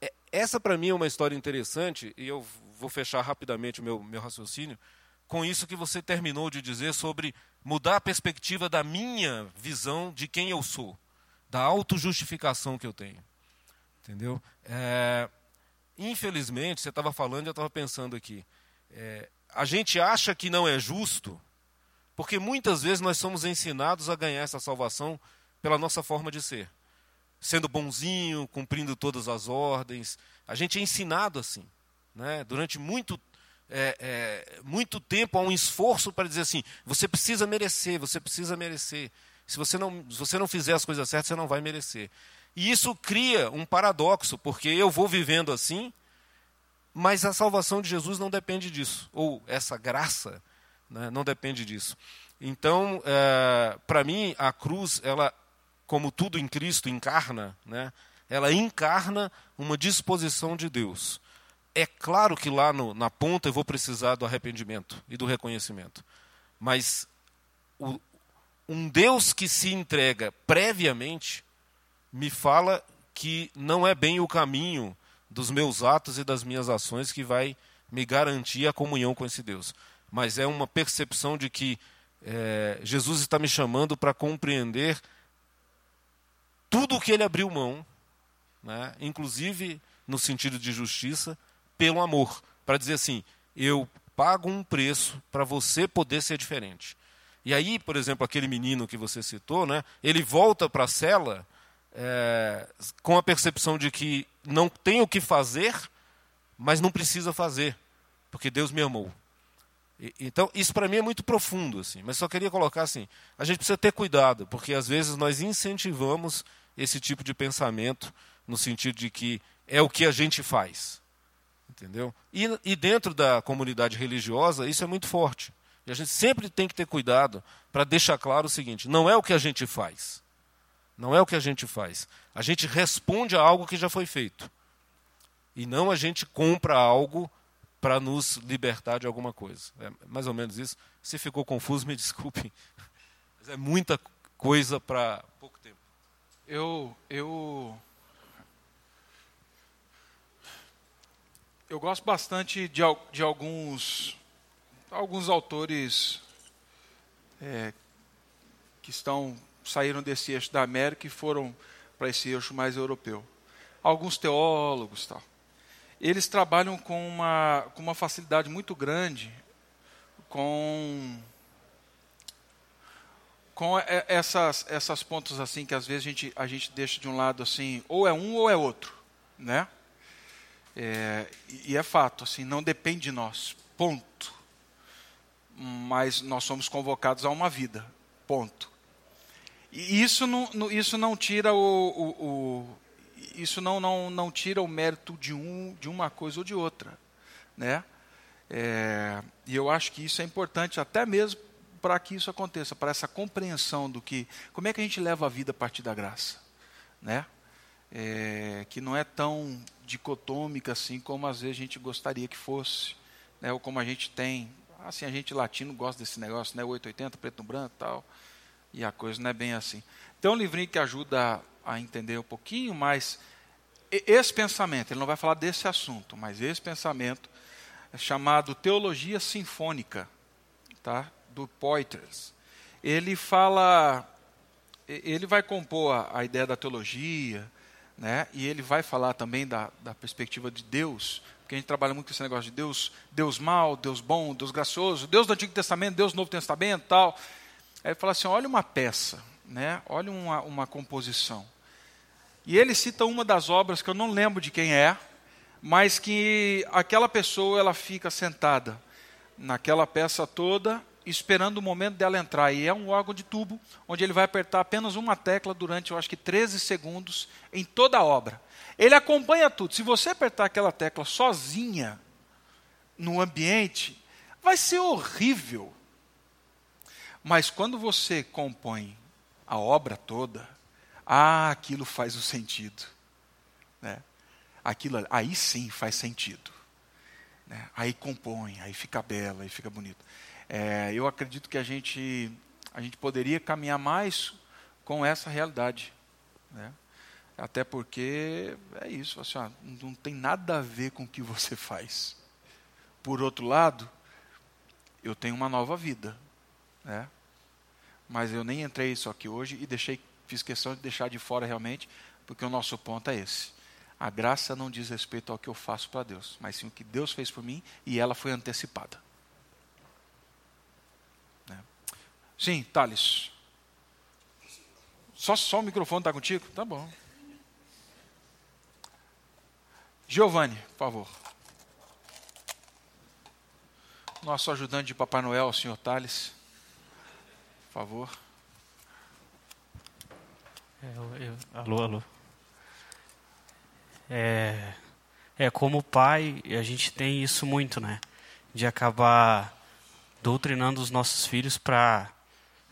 É, essa, para mim, é uma história interessante, e eu vou fechar rapidamente o meu, meu raciocínio com isso que você terminou de dizer sobre mudar a perspectiva da minha visão de quem eu sou, da autojustificação que eu tenho. Entendeu? É, infelizmente, você estava falando e eu estava pensando aqui. É, a gente acha que não é justo, porque muitas vezes nós somos ensinados a ganhar essa salvação pela nossa forma de ser. Sendo bonzinho, cumprindo todas as ordens. A gente é ensinado assim. Né? Durante muito, é, é, muito tempo há um esforço para dizer assim: você precisa merecer, você precisa merecer. Se você, não, se você não fizer as coisas certas, você não vai merecer. E isso cria um paradoxo, porque eu vou vivendo assim, mas a salvação de Jesus não depende disso, ou essa graça né, não depende disso. Então, é, para mim, a cruz, ela, como tudo em Cristo encarna, né, ela encarna uma disposição de Deus. É claro que lá no, na ponta eu vou precisar do arrependimento e do reconhecimento, mas o, um Deus que se entrega previamente me fala que não é bem o caminho dos meus atos e das minhas ações que vai me garantir a comunhão com esse Deus. Mas é uma percepção de que é, Jesus está me chamando para compreender tudo o que ele abriu mão, né, inclusive no sentido de justiça, pelo amor. Para dizer assim: eu pago um preço para você poder ser diferente. E aí, por exemplo, aquele menino que você citou, né, ele volta para a cela é, com a percepção de que não tem o que fazer, mas não precisa fazer, porque Deus me amou. E, então, isso para mim é muito profundo, assim, mas só queria colocar assim: a gente precisa ter cuidado, porque às vezes nós incentivamos esse tipo de pensamento, no sentido de que é o que a gente faz. Entendeu? E, e dentro da comunidade religiosa, isso é muito forte. E a gente sempre tem que ter cuidado para deixar claro o seguinte: não é o que a gente faz, não é o que a gente faz. A gente responde a algo que já foi feito. E não a gente compra algo para nos libertar de alguma coisa. É mais ou menos isso. Se ficou confuso, me desculpe. Mas é muita coisa para pouco tempo. Eu, eu, eu gosto bastante de, de alguns, alguns autores é, que estão saíram desse eixo da América e foram para esse eixo mais europeu. Alguns teólogos tal. Eles trabalham com uma, com uma facilidade muito grande com com essas essas pontas assim que às vezes a gente a gente deixa de um lado assim ou é um ou é outro né É, e é fato, assim, não depende de nós, ponto. Mas nós somos convocados a uma vida, ponto. E isso não, isso não tira o, o, o isso não, não, não tira o mérito de um de uma coisa ou de outra, né? É, e eu acho que isso é importante até mesmo para que isso aconteça, para essa compreensão do que, como é que a gente leva a vida a partir da graça, né? É, que não é tão dicotômica assim como às vezes a gente gostaria que fosse, né? Ou como a gente tem, assim a gente latino gosta desse negócio, né? 880, preto no branco, tal, e a coisa não é bem assim. Então, um livrinho que ajuda a entender um pouquinho mais esse pensamento. Ele não vai falar desse assunto, mas esse pensamento é chamado Teologia Sinfônica, tá? do Poitras. Ele fala, ele vai compor a, a ideia da teologia, né? e ele vai falar também da, da perspectiva de Deus, porque a gente trabalha muito com esse negócio de Deus, Deus mal, Deus bom, Deus gracioso, Deus do Antigo Testamento, Deus do Novo Testamento tal. Aí ele fala assim, olha uma peça, né? olha uma, uma composição. E ele cita uma das obras que eu não lembro de quem é, mas que aquela pessoa ela fica sentada naquela peça toda, esperando o momento dela entrar. E é um órgão de tubo, onde ele vai apertar apenas uma tecla durante, eu acho que 13 segundos, em toda a obra. Ele acompanha tudo. Se você apertar aquela tecla sozinha, no ambiente, vai ser horrível. Mas quando você compõe a obra toda, ah, aquilo faz o sentido. Né? Aquilo, aí sim faz sentido. Né? Aí compõe, aí fica bela, aí fica bonito. É, eu acredito que a gente, a gente poderia caminhar mais com essa realidade. Né? Até porque é isso, assim, ó, não tem nada a ver com o que você faz. Por outro lado, eu tenho uma nova vida. Né? Mas eu nem entrei isso aqui hoje e deixei fiz questão de deixar de fora realmente, porque o nosso ponto é esse. A graça não diz respeito ao que eu faço para Deus, mas sim o que Deus fez por mim e ela foi antecipada. Né? Sim, Thales. Só, só o microfone está contigo? Tá bom. Giovanni, por favor. Nosso ajudante de Papai Noel, o senhor Thales. Por favor. É, eu, eu, alô, alô. É, é, como pai, a gente tem isso muito, né? De acabar doutrinando os nossos filhos para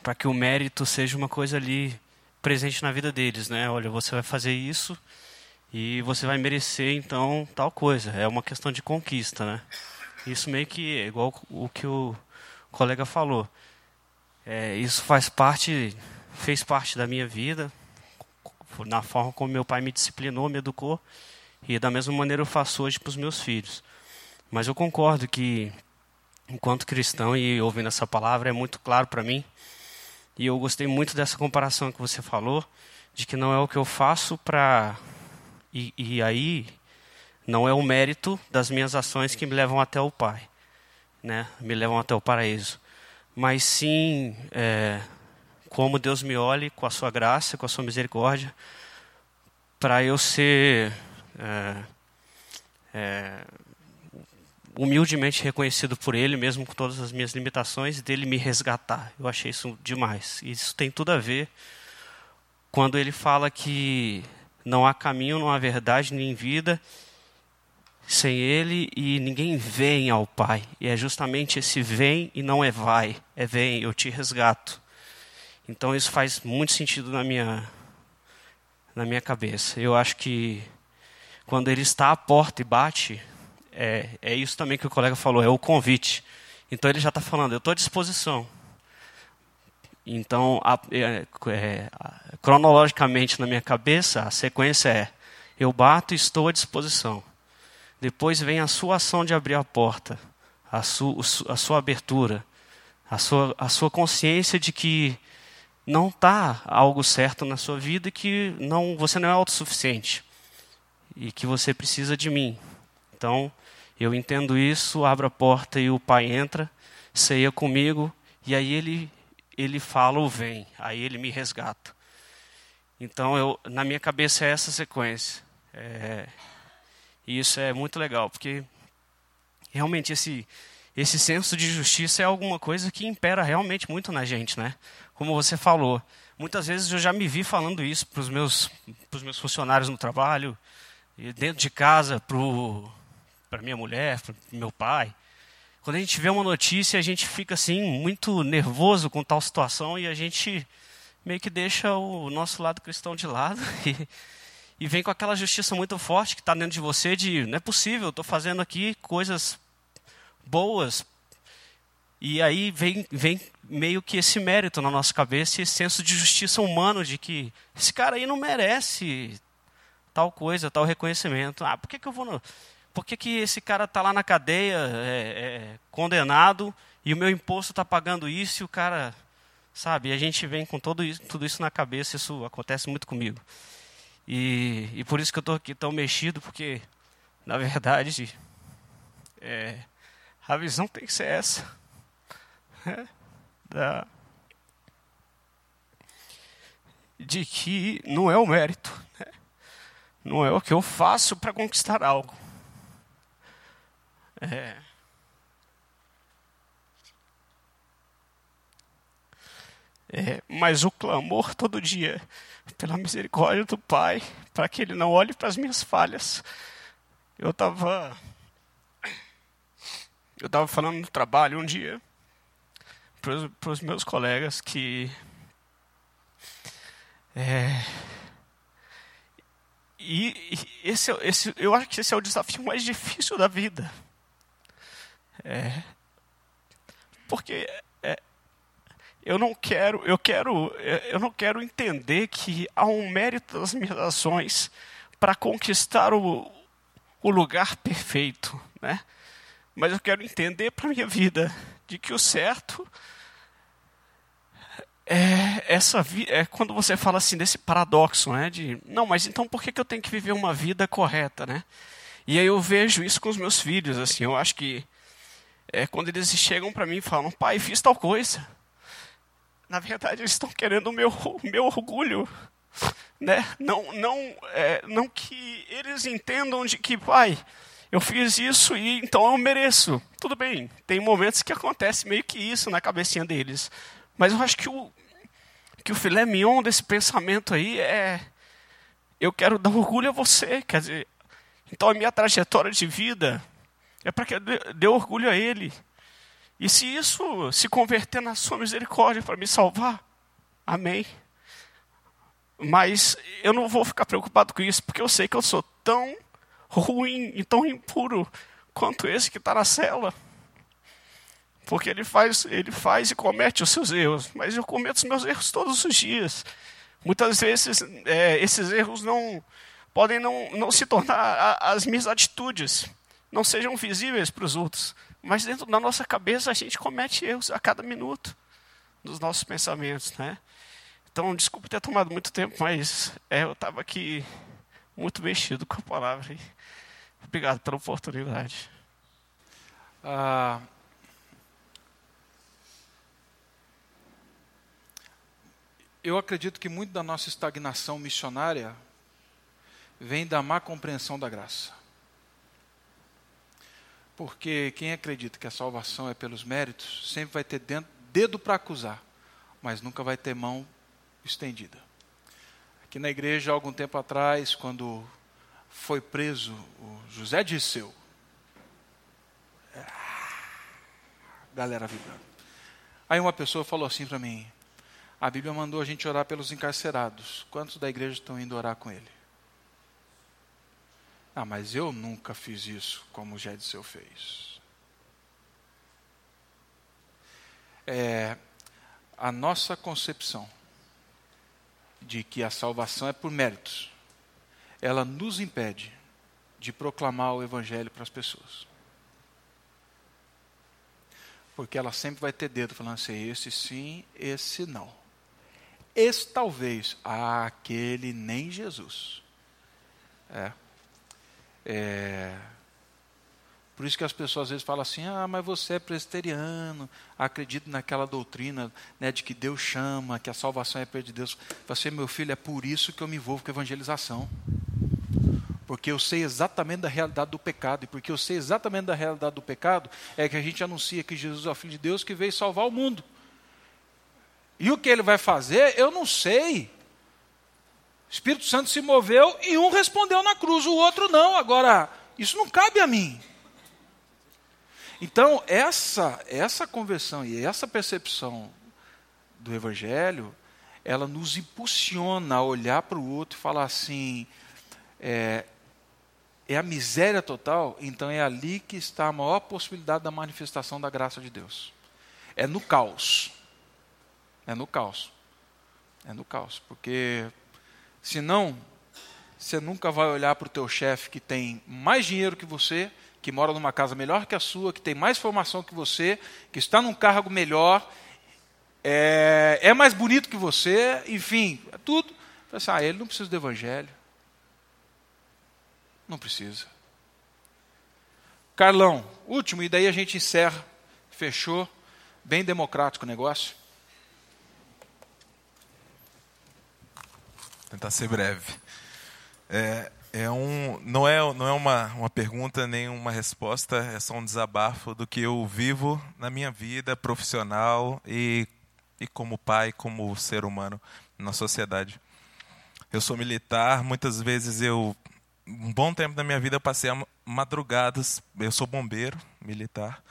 para que o mérito seja uma coisa ali presente na vida deles, né? Olha, você vai fazer isso e você vai merecer então tal coisa. É uma questão de conquista, né? Isso meio que é igual o que o colega falou. É, isso faz parte, fez parte da minha vida, na forma como meu pai me disciplinou, me educou, e da mesma maneira eu faço hoje para os meus filhos. Mas eu concordo que, enquanto cristão e ouvindo essa palavra, é muito claro para mim, e eu gostei muito dessa comparação que você falou, de que não é o que eu faço para. E, e aí, não é o mérito das minhas ações que me levam até o Pai, né? me levam até o paraíso. Mas sim. É, como Deus me olhe com a sua graça, com a sua misericórdia, para eu ser é, é, humildemente reconhecido por Ele, mesmo com todas as minhas limitações, dele me resgatar. Eu achei isso demais. Isso tem tudo a ver quando ele fala que não há caminho, não há verdade nem vida sem Ele e ninguém vem ao Pai. E é justamente esse vem e não é vai, é vem, eu te resgato. Então isso faz muito sentido na minha na minha cabeça. Eu acho que quando ele está à porta e bate, é, é isso também que o colega falou, é o convite. Então ele já está falando, eu estou à disposição. Então, a, é, é, cronologicamente na minha cabeça, a sequência é: eu bato e estou à disposição. Depois vem a sua ação de abrir a porta, a, su, a sua abertura, a sua, a sua consciência de que não está algo certo na sua vida e que não, você não é autossuficiente e que você precisa de mim. Então, eu entendo isso, abro a porta e o pai entra, ceia comigo e aí ele ele fala o vem, aí ele me resgata. Então, eu, na minha cabeça é essa sequência. É, E isso é muito legal, porque realmente esse, esse senso de justiça é alguma coisa que impera realmente muito na gente, né? Como você falou, muitas vezes eu já me vi falando isso para os meus, meus funcionários no trabalho, dentro de casa, para minha mulher, para meu pai. Quando a gente vê uma notícia, a gente fica assim muito nervoso com tal situação e a gente meio que deixa o nosso lado cristão de lado e e vem com aquela justiça muito forte que está dentro de você de não é possível, estou fazendo aqui coisas boas. E aí vem, vem meio que esse mérito na nossa cabeça, esse senso de justiça humano, de que esse cara aí não merece tal coisa, tal reconhecimento. Ah, por que, que eu vou. No... Por que, que esse cara está lá na cadeia, é, é, condenado, e o meu imposto está pagando isso, e o cara. Sabe, a gente vem com todo isso, tudo isso na cabeça, isso acontece muito comigo. E, e por isso que eu estou aqui tão mexido, porque, na verdade, é, a visão tem que ser essa. Né? Da, de que não é o mérito, né? não é o que eu faço para conquistar algo. É, é, mas o clamor todo dia pela misericórdia do Pai, para que Ele não olhe para as minhas falhas. Eu estava. Eu estava falando no trabalho um dia para os meus colegas que. É, e, e esse, esse, eu acho que esse é o desafio mais difícil da vida. É, porque eu não quero, eu quero, eu não quero entender que há um mérito das minhas ações para conquistar o, o lugar perfeito, né? Mas eu quero entender para minha vida de que o certo é essa é quando você fala assim desse paradoxo, né? De não, mas então por que, que eu tenho que viver uma vida correta, né? E aí eu vejo isso com os meus filhos, assim, eu acho que é quando eles chegam para mim e falam, pai, fiz tal coisa na verdade, eles estão querendo o meu, o meu orgulho. Né? Não, não, é, não que eles entendam de que, pai, eu fiz isso e então eu mereço. Tudo bem, tem momentos que acontece meio que isso na cabecinha deles. Mas eu acho que o, que o filé mignon desse pensamento aí é: eu quero dar orgulho a você. Quer dizer, então a minha trajetória de vida é para que eu dê, dê orgulho a ele. E se isso se converter na sua misericórdia para me salvar, amém. Mas eu não vou ficar preocupado com isso, porque eu sei que eu sou tão ruim e tão impuro quanto esse que está na cela. Porque ele faz, ele faz e comete os seus erros, mas eu cometo os meus erros todos os dias. Muitas vezes é, esses erros não podem não, não se tornar a, as minhas atitudes, não sejam visíveis para os outros, mas dentro da nossa cabeça a gente comete erros a cada minuto dos nossos pensamentos, né? Então, desculpe ter tomado muito tempo, mas é, eu estava aqui muito mexido com a palavra. Obrigado pela oportunidade. Ah, eu acredito que muito da nossa estagnação missionária vem da má compreensão da graça. Porque quem acredita que a salvação é pelos méritos, sempre vai ter dedo para acusar, mas nunca vai ter mão estendida. Aqui na igreja, algum tempo atrás, quando foi preso o José Disseu, galera vibrando. Aí uma pessoa falou assim para mim: a Bíblia mandou a gente orar pelos encarcerados. Quantos da igreja estão indo orar com ele? Ah, mas eu nunca fiz isso como o Gediseu fez. É, a nossa concepção de que a salvação é por méritos, ela nos impede de proclamar o Evangelho para as pessoas. Porque ela sempre vai ter dedo falando assim: esse sim, esse não. Esse talvez, ah, aquele nem Jesus. É. É... Por isso que as pessoas às vezes falam assim: ah, mas você é presbiteriano, acredita naquela doutrina né, de que Deus chama, que a salvação é perda de Deus. Você, meu filho, é por isso que eu me envolvo com evangelização. Porque eu sei exatamente da realidade do pecado. E porque eu sei exatamente da realidade do pecado, é que a gente anuncia que Jesus é o Filho de Deus que veio salvar o mundo. E o que ele vai fazer, eu não sei. Espírito Santo se moveu e um respondeu na cruz, o outro não. Agora, isso não cabe a mim. Então, essa, essa conversão e essa percepção do Evangelho, ela nos impulsiona a olhar para o outro e falar assim: é, é a miséria total, então é ali que está a maior possibilidade da manifestação da graça de Deus. É no caos. É no caos. É no caos. Porque, senão, você nunca vai olhar para o teu chefe que tem mais dinheiro que você que mora numa casa melhor que a sua, que tem mais formação que você, que está num cargo melhor, é, é mais bonito que você, enfim, é tudo. Assim, ah, ele não precisa do evangelho. Não precisa. Carlão, último, e daí a gente encerra. Fechou. Bem democrático o negócio. Tentar ser breve. É, é um, não é, não é uma, uma pergunta nem uma resposta, é só um desabafo do que eu vivo na minha vida profissional e, e como pai, como ser humano na sociedade. Eu sou militar, muitas vezes eu, um bom tempo da minha vida eu passei madrugadas, eu sou bombeiro militar,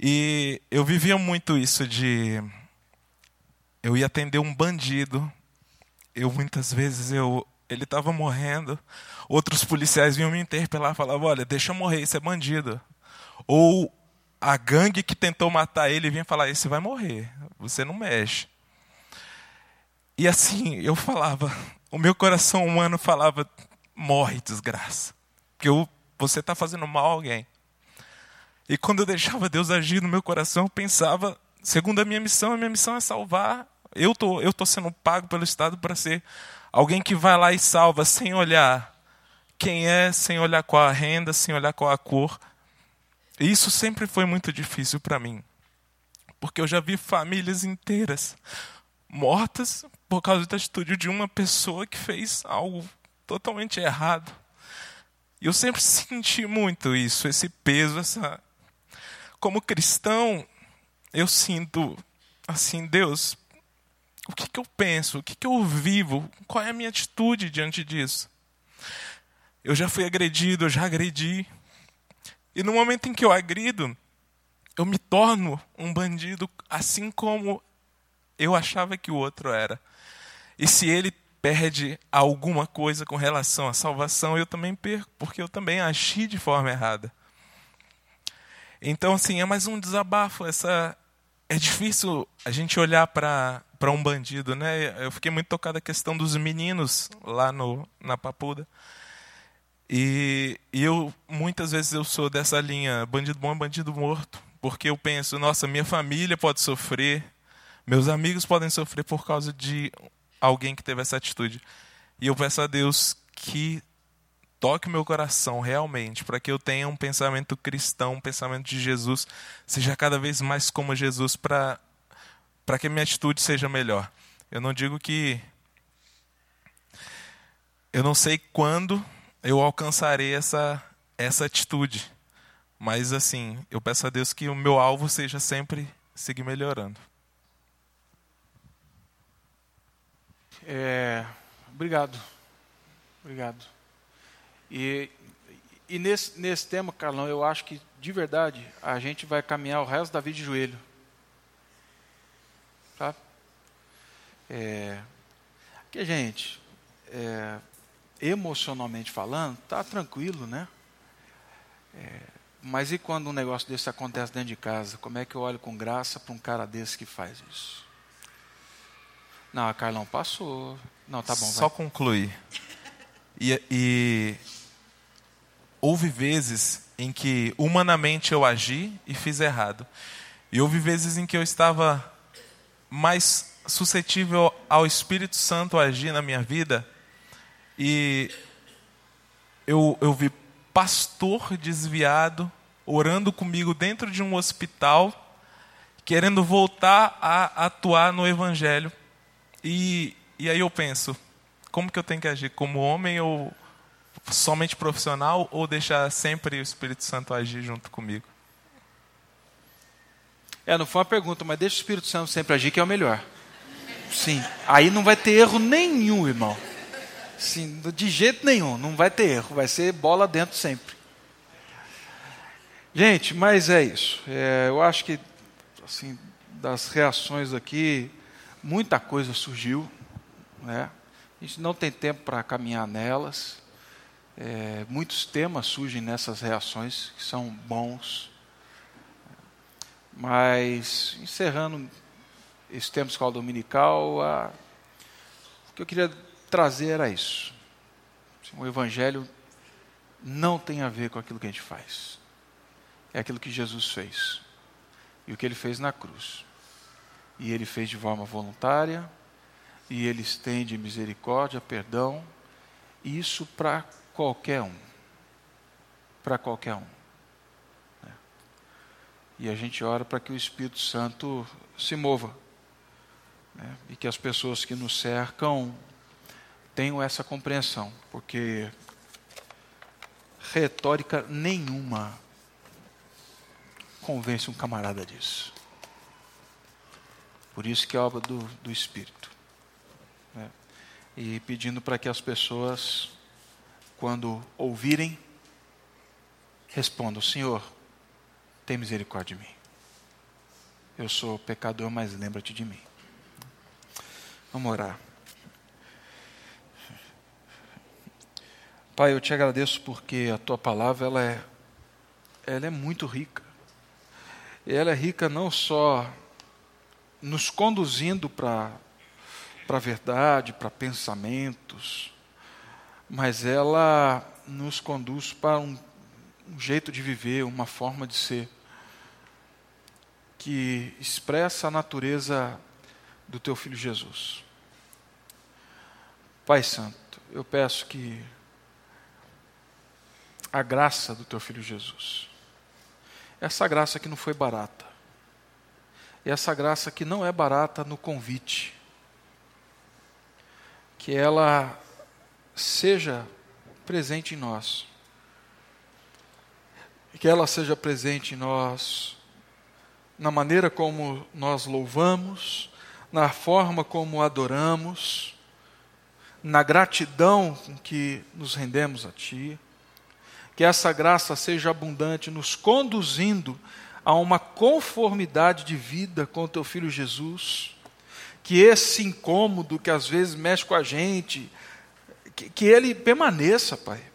e eu vivia muito isso de eu ia atender um bandido, eu muitas vezes eu ele estava morrendo. Outros policiais vinham me interpelar, falavam: "Olha, deixa eu morrer, isso é bandido". Ou a gangue que tentou matar ele vinha falar: "Esse vai morrer, você não mexe". E assim, eu falava, o meu coração humano falava: "Morre, desgraça". Porque eu, você está fazendo mal a alguém. E quando eu deixava Deus agir no meu coração, eu pensava, segundo a minha missão, a minha missão é salvar. Eu tô, eu tô sendo pago pelo Estado para ser Alguém que vai lá e salva sem olhar quem é, sem olhar qual a renda, sem olhar qual a cor. E isso sempre foi muito difícil para mim. Porque eu já vi famílias inteiras mortas por causa da atitude de uma pessoa que fez algo totalmente errado. E eu sempre senti muito isso, esse peso, essa como cristão, eu sinto assim, Deus, o que, que eu penso? O que, que eu vivo? Qual é a minha atitude diante disso? Eu já fui agredido, eu já agredi. E no momento em que eu agrido, eu me torno um bandido assim como eu achava que o outro era. E se ele perde alguma coisa com relação à salvação, eu também perco, porque eu também agi de forma errada. Então, assim, é mais um desabafo. Essa é difícil a gente olhar para para um bandido, né? Eu fiquei muito tocado a questão dos meninos lá no na Papuda. E, e eu muitas vezes eu sou dessa linha, bandido bom é bandido morto, porque eu penso, nossa, minha família pode sofrer, meus amigos podem sofrer por causa de alguém que teve essa atitude. E eu peço a Deus que toque meu coração realmente, para que eu tenha um pensamento cristão, um pensamento de Jesus, seja cada vez mais como Jesus, para para que a minha atitude seja melhor. Eu não digo que. Eu não sei quando eu alcançarei essa, essa atitude. Mas, assim, eu peço a Deus que o meu alvo seja sempre seguir melhorando. É, obrigado. Obrigado. E, e nesse, nesse tema, Carlão, eu acho que, de verdade, a gente vai caminhar o resto da vida de joelho. Tá? É, que, gente, é, emocionalmente falando, tá tranquilo, né? É, mas e quando um negócio desse acontece dentro de casa? Como é que eu olho com graça para um cara desse que faz isso? Não, a Carlão passou. Não, tá bom. Só vai. concluir. E, e houve vezes em que humanamente eu agi e fiz errado. E houve vezes em que eu estava mais suscetível ao Espírito Santo agir na minha vida. E eu, eu vi pastor desviado orando comigo dentro de um hospital, querendo voltar a atuar no Evangelho. E, e aí eu penso, como que eu tenho que agir? Como homem ou, somente profissional ou deixar sempre o Espírito Santo agir junto comigo? É, não foi uma pergunta, mas deixa o Espírito Santo sempre agir, que é o melhor. Sim. Aí não vai ter erro nenhum, irmão. Sim, de jeito nenhum, não vai ter erro, vai ser bola dentro sempre. Gente, mas é isso. É, eu acho que, assim, das reações aqui, muita coisa surgiu. Né? A gente não tem tempo para caminhar nelas. É, muitos temas surgem nessas reações que são bons. Mas, encerrando esse tempo de escola dominical, a, o que eu queria trazer era isso. O Evangelho não tem a ver com aquilo que a gente faz. É aquilo que Jesus fez. E o que ele fez na cruz. E ele fez de forma voluntária, e ele estende misericórdia, perdão, isso para qualquer um. Para qualquer um. E a gente ora para que o Espírito Santo se mova. Né? E que as pessoas que nos cercam tenham essa compreensão. Porque retórica nenhuma convence um camarada disso. Por isso que é obra do, do Espírito. Né? E pedindo para que as pessoas quando ouvirem, respondam: Senhor, tem misericórdia de mim. Eu sou pecador, mas lembra-te de mim. Vamos orar. Pai, eu te agradeço porque a tua palavra ela é, ela é muito rica. Ela é rica não só nos conduzindo para a verdade, para pensamentos, mas ela nos conduz para um, um jeito de viver, uma forma de ser, que expressa a natureza do teu filho Jesus. Pai Santo, eu peço que a graça do teu filho Jesus, essa graça que não foi barata, e essa graça que não é barata no convite, que ela seja presente em nós. Que ela seja presente em nós, na maneira como nós louvamos, na forma como adoramos, na gratidão com que nos rendemos a Ti. Que essa graça seja abundante, nos conduzindo a uma conformidade de vida com o Teu Filho Jesus. Que esse incômodo que às vezes mexe com a gente, que, que ele permaneça, Pai.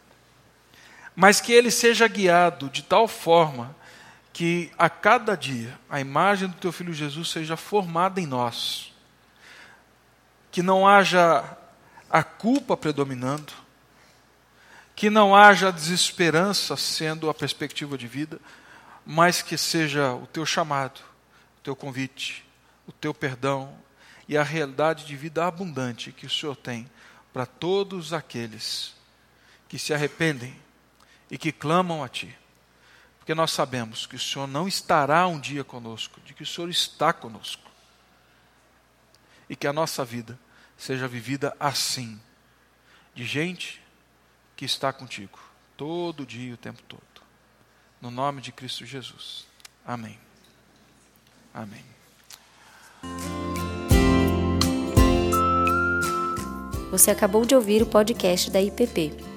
Mas que ele seja guiado de tal forma que a cada dia a imagem do teu filho Jesus seja formada em nós. Que não haja a culpa predominando, que não haja desesperança sendo a perspectiva de vida, mas que seja o teu chamado, o teu convite, o teu perdão e a realidade de vida abundante que o Senhor tem para todos aqueles que se arrependem e que clamam a Ti. Porque nós sabemos que o Senhor não estará um dia conosco, de que o Senhor está conosco. E que a nossa vida seja vivida assim, de gente que está contigo, todo dia o tempo todo. No nome de Cristo Jesus. Amém. Amém. Você acabou de ouvir o podcast da IPP.